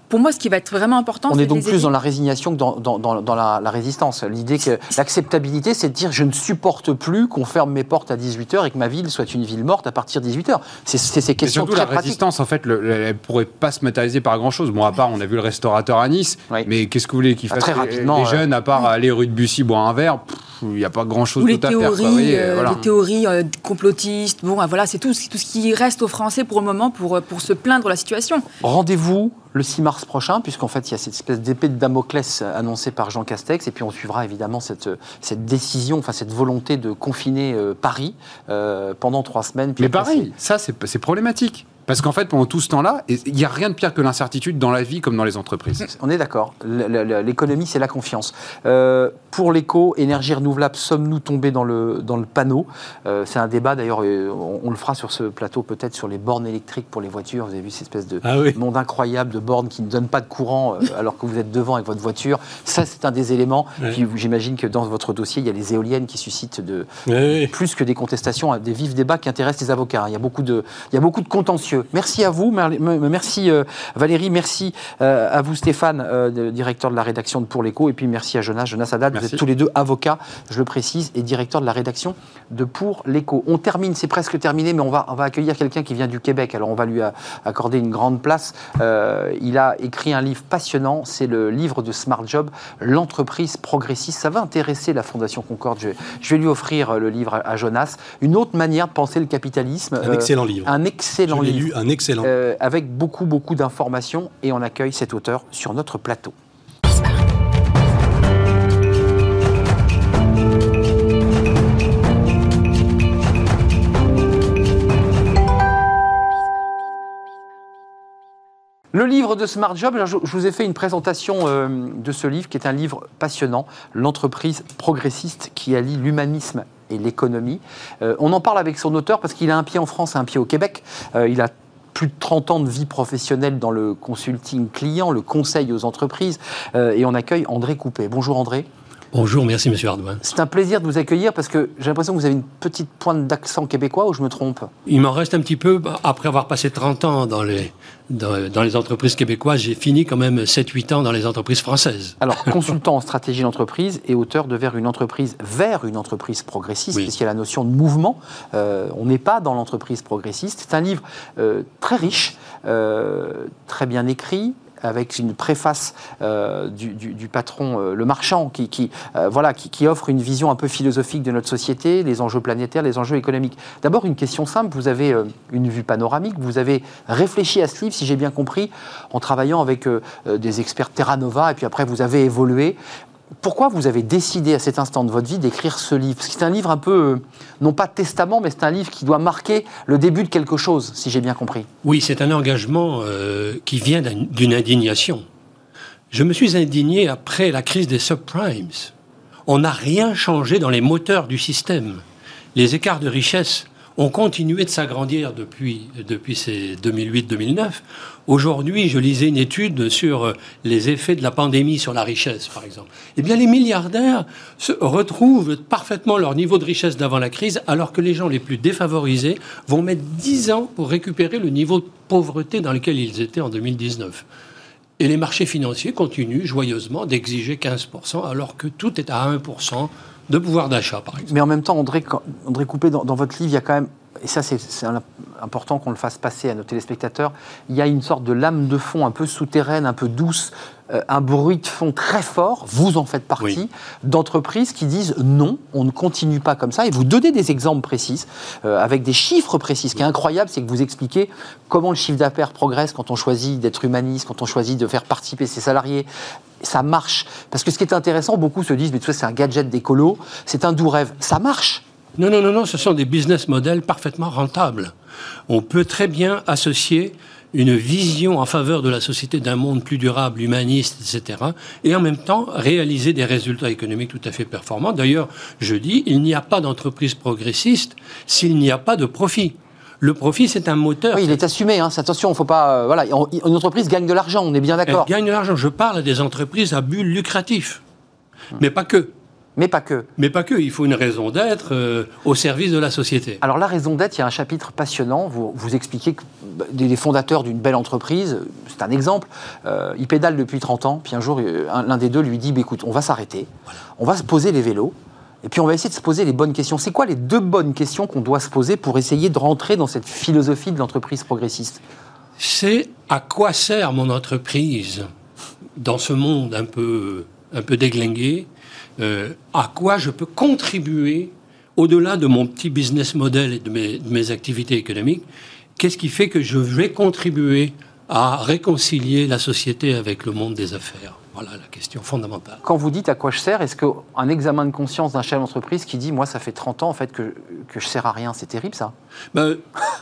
pour moi, ce qui va être vraiment important, On c'est est de donc les plus aider. dans la résignation que dans, dans- dans- dans la, la résistance. L'idée que l'acceptabilité, c'est de dire je ne supporte plus qu'on ferme mes portes à 18h et que ma ville soit une ville morte à partir de 18h. C'est c'est ces questions surtout, très la pratiques. résistance, en fait, le- le- elle pourrait pas se matérialiser par grand chose. Bon, à part, on a vu le restaurateur à Nice, Oui. mais qu'est-ce que vous voulez qu'il Ah, fasse très rapidement, Les euh, jeunes, à part aller rue de Bussy boire un verre, pff, il n'y a pas grand chose Ou les d'autre à faire. quoi, euh, voilà. les théories euh, complotistes. Bon, voilà, c'est tout, tout ce qui reste aux Français pour le moment pour, euh, pour se plaindre de la situation. Rendez-vous le 6 mars prochain, puisqu'en fait, il y a cette espèce d'épée de Damoclès annoncée par Jean Castex, et puis on suivra évidemment cette, cette décision, enfin cette volonté de confiner euh, Paris euh, pendant trois semaines. puis Mais pareil, ça, c'est problématique. Parce qu'en fait, pendant tout ce temps-là, il n'y a rien de pire que l'incertitude dans la vie comme dans les entreprises. [LAUGHS] On est d'accord. L'économie, c'est la confiance. Euh, pour l'éco, énergie renouvelable, sommes-nous tombés dans le, dans le panneau? Euh, C'est un débat, d'ailleurs, on, on le fera sur ce plateau, peut-être sur les bornes électriques pour les voitures. Vous avez vu cette espèce de Ah oui. monde incroyable de bornes qui ne donnent pas de courant euh, alors que vous êtes devant avec votre voiture. Ça, c'est un des éléments. Ouais. Puis j'imagine que dans votre dossier, il y a les éoliennes qui suscitent de, Oui, oui. plus que des contestations, des vifs débats qui intéressent les avocats. Il y a beaucoup de, il y a beaucoup de contentieux. Merci à vous, merci euh, Valérie, merci euh, à vous Stéphane, euh, directeur de la rédaction de Pour l'Écho, et puis merci à Jonas, Jonas Haddad. Vous êtes tous les deux avocats, je le précise, et directeur de la rédaction de Pour l'Écho. On termine, c'est presque terminé, mais on va, on va accueillir quelqu'un qui vient du Québec. Alors on va lui accorder une grande place. Euh, il a écrit un livre passionnant, c'est le livre de Smart Job, l'entreprise progressiste. Ça va intéresser la Fondation Concorde. Je, je vais lui offrir le livre à, à Jonas. Une autre manière de penser le capitalisme. Un euh, excellent livre. Un excellent livre. Un excellent. Euh, avec beaucoup, beaucoup d'informations. Et on accueille cet auteur sur notre plateau. Le livre de Smart Job, je vous ai fait une présentation euh, de ce livre qui est un livre passionnant, L'entreprise progressiste qui allie l'humanisme et l'économie. Euh, on en parle avec son auteur parce qu'il a un pied en France et un pied au Québec. Euh, il a plus de 30 ans de vie professionnelle dans le consulting client, le conseil aux entreprises. Euh, et on accueille André Coupé. Bonjour André. Bonjour, merci Monsieur Hardouin. C'est un plaisir de vous accueillir parce que j'ai l'impression que vous avez une petite pointe d'accent québécois ou je me trompe Il m'en reste un petit peu, bah, après avoir passé 30 ans dans les, dans, dans les entreprises québécoises, j'ai fini quand même 7-8 ans dans les entreprises françaises. Alors, [LAUGHS] consultant en stratégie d'entreprise et auteur de Vers une entreprise vers une entreprise progressiste, Oui. puisqu'il y a la notion de mouvement. Euh, on n'est pas dans l'entreprise progressiste. C'est un livre euh, très riche, euh, très bien écrit, avec une préface euh, du, patron euh, Le Marchand, qui, euh, voilà, qui, offre une vision un peu philosophique de notre société, les enjeux planétaires, les enjeux économiques. D'abord, une question simple, vous avez une vue panoramique, vous avez réfléchi à ce livre, si j'ai bien compris, en travaillant avec des experts Terra Nova, et puis après, vous avez évolué. Pourquoi vous avez décidé à cet instant de votre vie d'écrire ce livre? C'est un livre un peu, euh, non pas testament, mais c'est un livre qui doit marquer le début de quelque chose, si j'ai bien compris. Oui, c'est un engagement euh, qui vient d'un- d'une indignation. Je me suis indigné après la crise des subprimes. On n'a rien changé dans les moteurs du système. Les écarts de richesse ont continué de s'agrandir depuis, depuis ces 2008-2009. Aujourd'hui, je lisais une étude sur euh, les effets de la pandémie sur la richesse, par exemple. Eh bien, les milliardaires se retrouvent parfaitement leur niveau de richesse d'avant la crise, alors que les gens les plus défavorisés vont mettre 10 ans pour récupérer le niveau de pauvreté dans lequel ils étaient en 2019. Et les marchés financiers continuent joyeusement d'exiger 15%, alors que tout est à 1% de pouvoir d'achat, par exemple. Mais en même temps, André, André Coupé, dans, dans votre livre, il y a quand même, et ça c'est important qu'on le fasse passer à nos téléspectateurs, il y a une sorte de lame de fond un peu souterraine, un peu douce, euh, un bruit de fond très fort, vous en faites partie, Oui. d'entreprises qui disent non, on ne continue pas comme ça, et vous donnez des exemples précis, euh, avec des chiffres précis. Ce qui est incroyable, c'est que vous expliquez comment le chiffre d'affaires progresse quand on choisit d'être humaniste, quand on choisit de faire participer ses salariés. Ça marche. Parce que ce qui est intéressant, beaucoup se disent, mais tout ça, c'est un gadget d'écolo, c'est un doux rêve. Ça marche. Non, non, non, non, ce sont des business models parfaitement rentables. On peut très bien associer une vision en faveur de la société d'un monde plus durable, humaniste, etc., et en même temps réaliser des résultats économiques tout à fait performants. D'ailleurs, je dis, il n'y a pas d'entreprise progressiste s'il n'y a pas de profit. Le profit, c'est un moteur. Oui, il est assumé. Hein. Attention, faut pas. euh, voilà, une entreprise gagne de l'argent. On est bien Elle d'accord. gagne de l'argent. Je parle des entreprises à but lucratif. Mais pas que. Mais pas que. Mais pas que. Il faut une raison d'être euh, au service de la société. Alors la raison d'être, il y a un chapitre passionnant. Vous, vous expliquez que bah, des des fondateurs d'une belle entreprise, c'est un exemple, euh, ils pédalent depuis 30 ans, puis un jour, un- l'un des deux lui dit, bah, écoute, on va s'arrêter, on va se poser les vélos, et puis on va essayer de se poser les bonnes questions. C'est quoi les deux bonnes questions qu'on doit se poser pour essayer de rentrer dans cette philosophie de l'entreprise progressiste? C'est à quoi sert mon entreprise dans ce monde un peu, un déglingué? Euh, À quoi je peux contribuer au-delà de mon petit business model et de mes activités économiques? Qu'est-ce qui fait que je vais contribuer à réconcilier la société avec le monde des affaires? Voilà la question fondamentale. Quand vous dites à quoi je sers, est-ce qu'un examen de conscience d'un chef d'entreprise qui dit, moi, ça fait 30 ans en fait que, que je sers à rien, c'est terrible ça? Ben,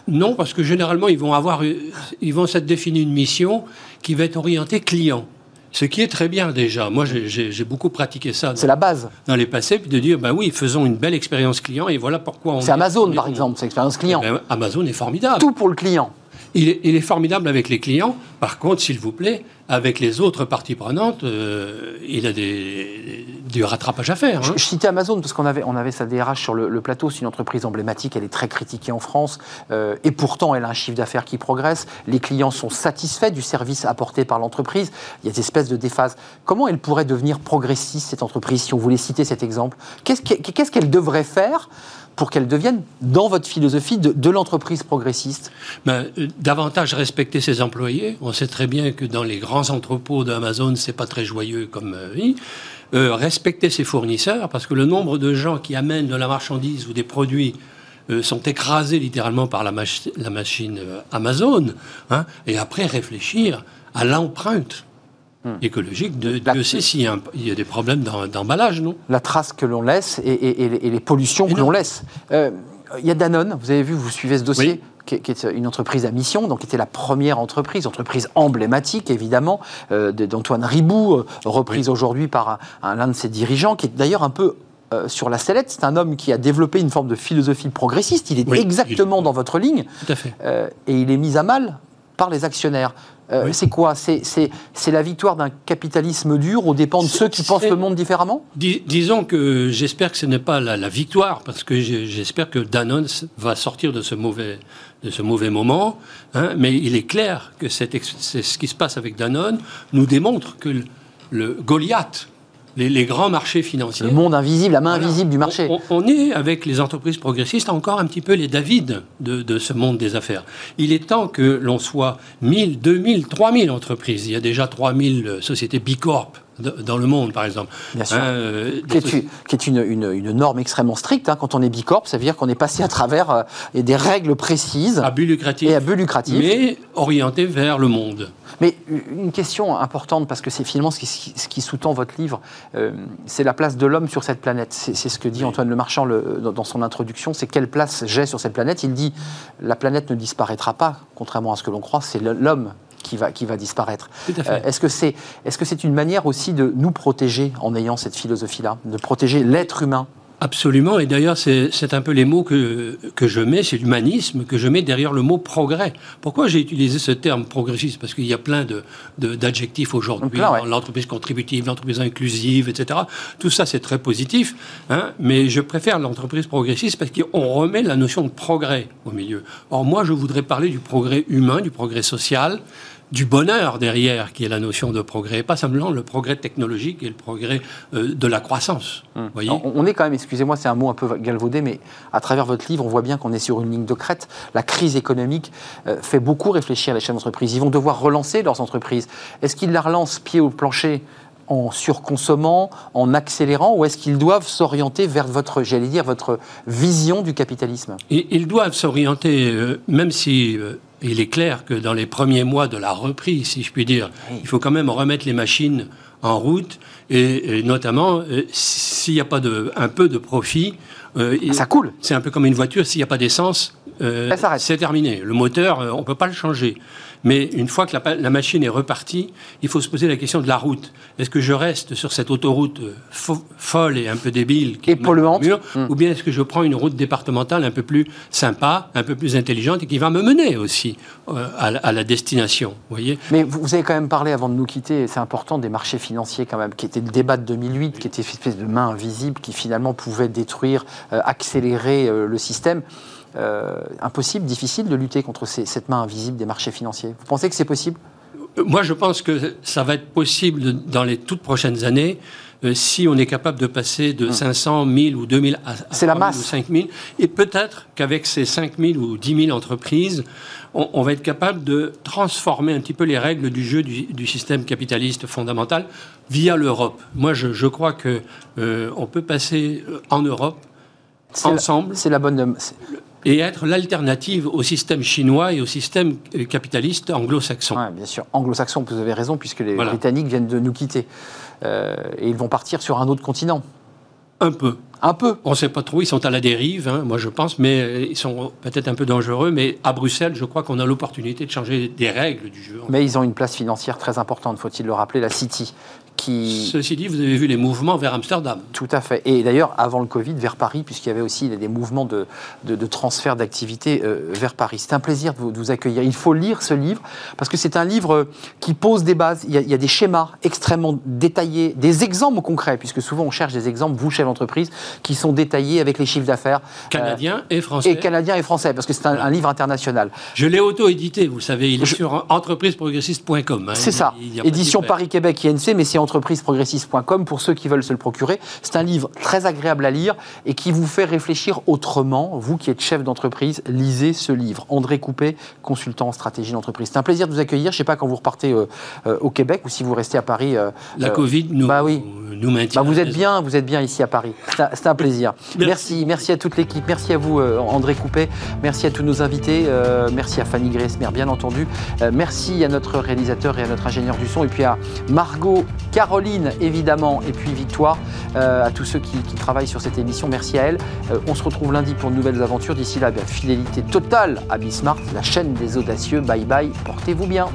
non, parce que généralement, ils vont avoir, ils vont s'être défini une mission qui va être orientée client. Ce qui est très bien déjà. Moi, j'ai- beaucoup pratiqué ça C'est la base. dans les passés, puis de dire, ben oui, faisons une belle expérience client et voilà pourquoi on. C'est est- Amazon, on par exemple, c'est l'expérience client. Ben, Amazon est formidable. Tout pour le client. Il est, il est formidable avec les clients. Par contre, s'il vous plaît, avec les autres parties prenantes, euh, il a des, du rattrapage à faire. hein. Je, je citais Amazon parce qu'on avait, on avait sa DRH sur le, le plateau. C'est une entreprise emblématique. Elle est très critiquée en France. euh, et pourtant, elle a un chiffre d'affaires qui progresse. Les clients sont satisfaits du service apporté par l'entreprise. Il y a des espèces de déphase. Comment elle pourrait devenir progressiste, cette entreprise, si on voulait citer cet exemple? Qu'est-ce qu'elle qu'est-ce qu'elle devrait faire? Pour qu'elle devienne, dans votre philosophie, de, l'entreprise progressiste Ben, euh, davantage respecter ses employés. On sait très bien que dans les grands entrepôts d'Amazon, c'est pas très joyeux comme euh, vie. Euh, respecter ses fournisseurs, parce que le nombre de gens qui amènent de la marchandise ou des produits euh, sont écrasés littéralement par la, mach- la machine euh, Amazon. hein. et après réfléchir à l'empreinte écologique de La- Dieu sait s'il y, a y des problèmes d'em- d'emballage, non? La trace que l'on laisse et, et- et les- et les pollutions que l'on laisse. Euh, Il y a Danone, vous avez vu, vous suivez ce dossier, Oui. qui, est, une entreprise à mission, donc qui était la première entreprise, entreprise emblématique évidemment, euh, d'Antoine Ribou, euh, reprise aujourd'hui par un- un- l'un de ses dirigeants, qui est d'ailleurs un peu euh, sur la sellette. C'est un homme qui a développé une forme de philosophie progressiste. Il est Oui, exactement dans votre ligne Tout à fait. et il est mis à mal par les actionnaires. Euh, Oui. C'est quoi? C'est la victoire d'un capitalisme dur aux dépens de ceux qui pensent le monde différemment? Dis- disons que j'espère que ce n'est pas la, la victoire, parce que j'espère que Danone va sortir de ce mauvais, de ce mauvais moment. hein, mais il est clair que cette ce qui se passe avec Danone nous démontre que le, le Goliath les, les grands marchés financiers. Le monde invisible, la main Voilà. invisible du marché. On, on est, avec les entreprises progressistes, encore un petit peu les David de, de ce monde des affaires. Il est temps que l'on soit 1000, 2000, 3000 entreprises. Il y a déjà 3000 sociétés Bicorp dans le monde, par exemple. Bien sûr. Hein, euh, qui est, une- qui est une, une- une norme extrêmement stricte. hein. Quand on est bicorp, ça veut dire qu'on est passé à travers euh, des règles précises à but lucratif, et à but lucratif. mais orienté vers le monde. Mais une question importante, parce que c'est finalement ce qui, ce qui sous-tend votre livre, euh, c'est la place de l'homme sur cette planète. C'est ce que dit Antoine Le Marchand le- dans, dans son introduction, c'est quelle place j'ai sur cette planète. Il dit, la planète ne disparaîtra pas, contrairement à ce que l'on croit, c'est l'homme qui va, qui va disparaître. Euh, Est-ce que c'est est -ce c'est une manière aussi de nous protéger en ayant cette philosophie-là, de protéger l'être humain? Absolument, et d'ailleurs c'est un peu les mots que, que je mets, c'est l'humanisme que je mets derrière le mot progrès. Pourquoi j'ai utilisé ce terme progressiste? Parce qu'il y a plein de- de- d'adjectifs aujourd'hui, ouais. l'entreprise contributive, l'entreprise inclusive, etc. Tout ça c'est très positif, hein, mais je préfère l'entreprise progressiste parce qu'on remet la notion de progrès au milieu. Or moi je voudrais parler du progrès humain, du progrès social, du bonheur derrière, qui est la notion de progrès, pas simplement le progrès technologique et le progrès euh, de la croissance. Vous voyez on est quand même, excusez-moi, c'est un mot un peu galvaudé, mais à travers votre livre, on voit bien qu'on est sur une ligne de crête. La crise économique euh, fait beaucoup réfléchir les chefs d'entreprise. Ils vont devoir relancer leurs entreprises. Est-ce qu'ils la relancent pied au plancher en surconsommant, en accélérant, ou est-ce qu'ils doivent s'orienter vers votre, j'allais dire, votre vision du capitalisme? Et ils doivent s'orienter, euh, même si euh, il est clair que dans les premiers mois de la reprise, si je puis dire, il faut quand même remettre les machines en route, et, et notamment euh, s'il n'y a pas de, un peu de profit. euh, et- Ça coule. c'est un peu comme une voiture, s'il n'y a pas d'essence, euh, c'est terminé. Le moteur, euh, on ne peut pas le changer. Mais une fois que la, machine est repartie, il faut se poser la question de la route. Est-ce que je reste sur cette autoroute euh, fo- folle et un peu débile qui Et polluante. mur, Mm. Ou bien est-ce que je prends une route départementale un peu plus sympa, un peu plus intelligente et qui va me mener aussi euh, à, la- à la destination vous voyez? Mais vous, vous avez quand même parlé, avant de nous quitter, et c'est important, des marchés financiers quand même, qui était le débat de 2008, qui était une espèce de main invisible qui finalement pouvait détruire, euh, accélérer euh, le système. Euh, impossible, difficile de lutter contre ces- cette main invisible des marchés financiers. Vous pensez que c'est possible? Euh, Moi, je pense que ça va être possible dans les toutes prochaines années euh, si on est capable de passer de 500, 1000 ou 2000 à, à. C'est la 3000 masse. ou 5000. Et peut-être qu'avec ces 5000 ou 10 000 entreprises, on, on va être capable de transformer un petit peu les règles du jeu du, du système capitaliste fondamental via l'Europe. Moi, je, je crois que euh, on peut passer en Europe ensemble C'est la bonne. Et être l'alternative au système chinois et au système capitaliste anglo-saxon. Ouais, bien sûr, anglo-saxon, vous avez raison, puisque les Voilà. Britanniques viennent de nous quitter. Euh, et ils vont partir sur un autre continent. Un peu. Un peu. On ne sait pas trop, ils sont à la dérive, hein, moi je pense, mais euh, ils sont peut-être un peu dangereux. Mais à Bruxelles, je crois qu'on a l'opportunité de changer des règles du jeu. Mais ils ont une place financière très importante, faut-il le rappeler, la City, qui... Ceci dit, vous avez vu les mouvements vers Amsterdam. Tout à fait. Et d'ailleurs, avant le Covid, vers Paris, puisqu'il y avait aussi des mouvements de, de, de transfert d'activité euh, vers Paris. C'est un plaisir de vous, de vous accueillir. Il faut lire ce livre, parce que c'est un livre qui pose des bases. Il y, a, il y a des schémas extrêmement détaillés, des exemples concrets, puisque souvent on cherche des exemples, vous, chef d'entreprise, qui sont détaillés avec les chiffres d'affaires. Canadien et euh, français. et canadien et français, parce que c'est un, un livre international. Je l'ai auto-édité, vous savez, il est Je- sur entrepriseprogressiste.com. hein. C'est ça. Édition d'hyper. Paris-Québec INC, mais c'est entrepriseprogressiste.com pour ceux qui veulent se le procurer. C'est un livre très agréable à lire et qui vous fait réfléchir autrement. Vous qui êtes chef d'entreprise, lisez ce livre. André Coupé, consultant en stratégie d'entreprise. C'est un plaisir de vous accueillir. Je ne sais pas quand vous repartez euh, euh, au Québec ou si vous restez à Paris. euh, La Covid nous, bah oui. nous maintient. bah, vous êtes bien, vous êtes bien ici à Paris. C'est un, plaisir. Merci. Merci. merci, à toute l'équipe. Merci à vous, André Coupé. Merci à tous nos invités. Merci à Fanny Gressmer, bien entendu. Merci à notre réalisateur et à notre ingénieur du son. Et puis à Margot, Caroline, évidemment, et puis Victoire, euh, à tous ceux qui, travaillent sur cette émission. Merci à elle. Euh, on se retrouve lundi pour de nouvelles aventures. D'ici là, bien, fidélité totale à Bismart, la chaîne des audacieux. Bye bye. Portez-vous bien.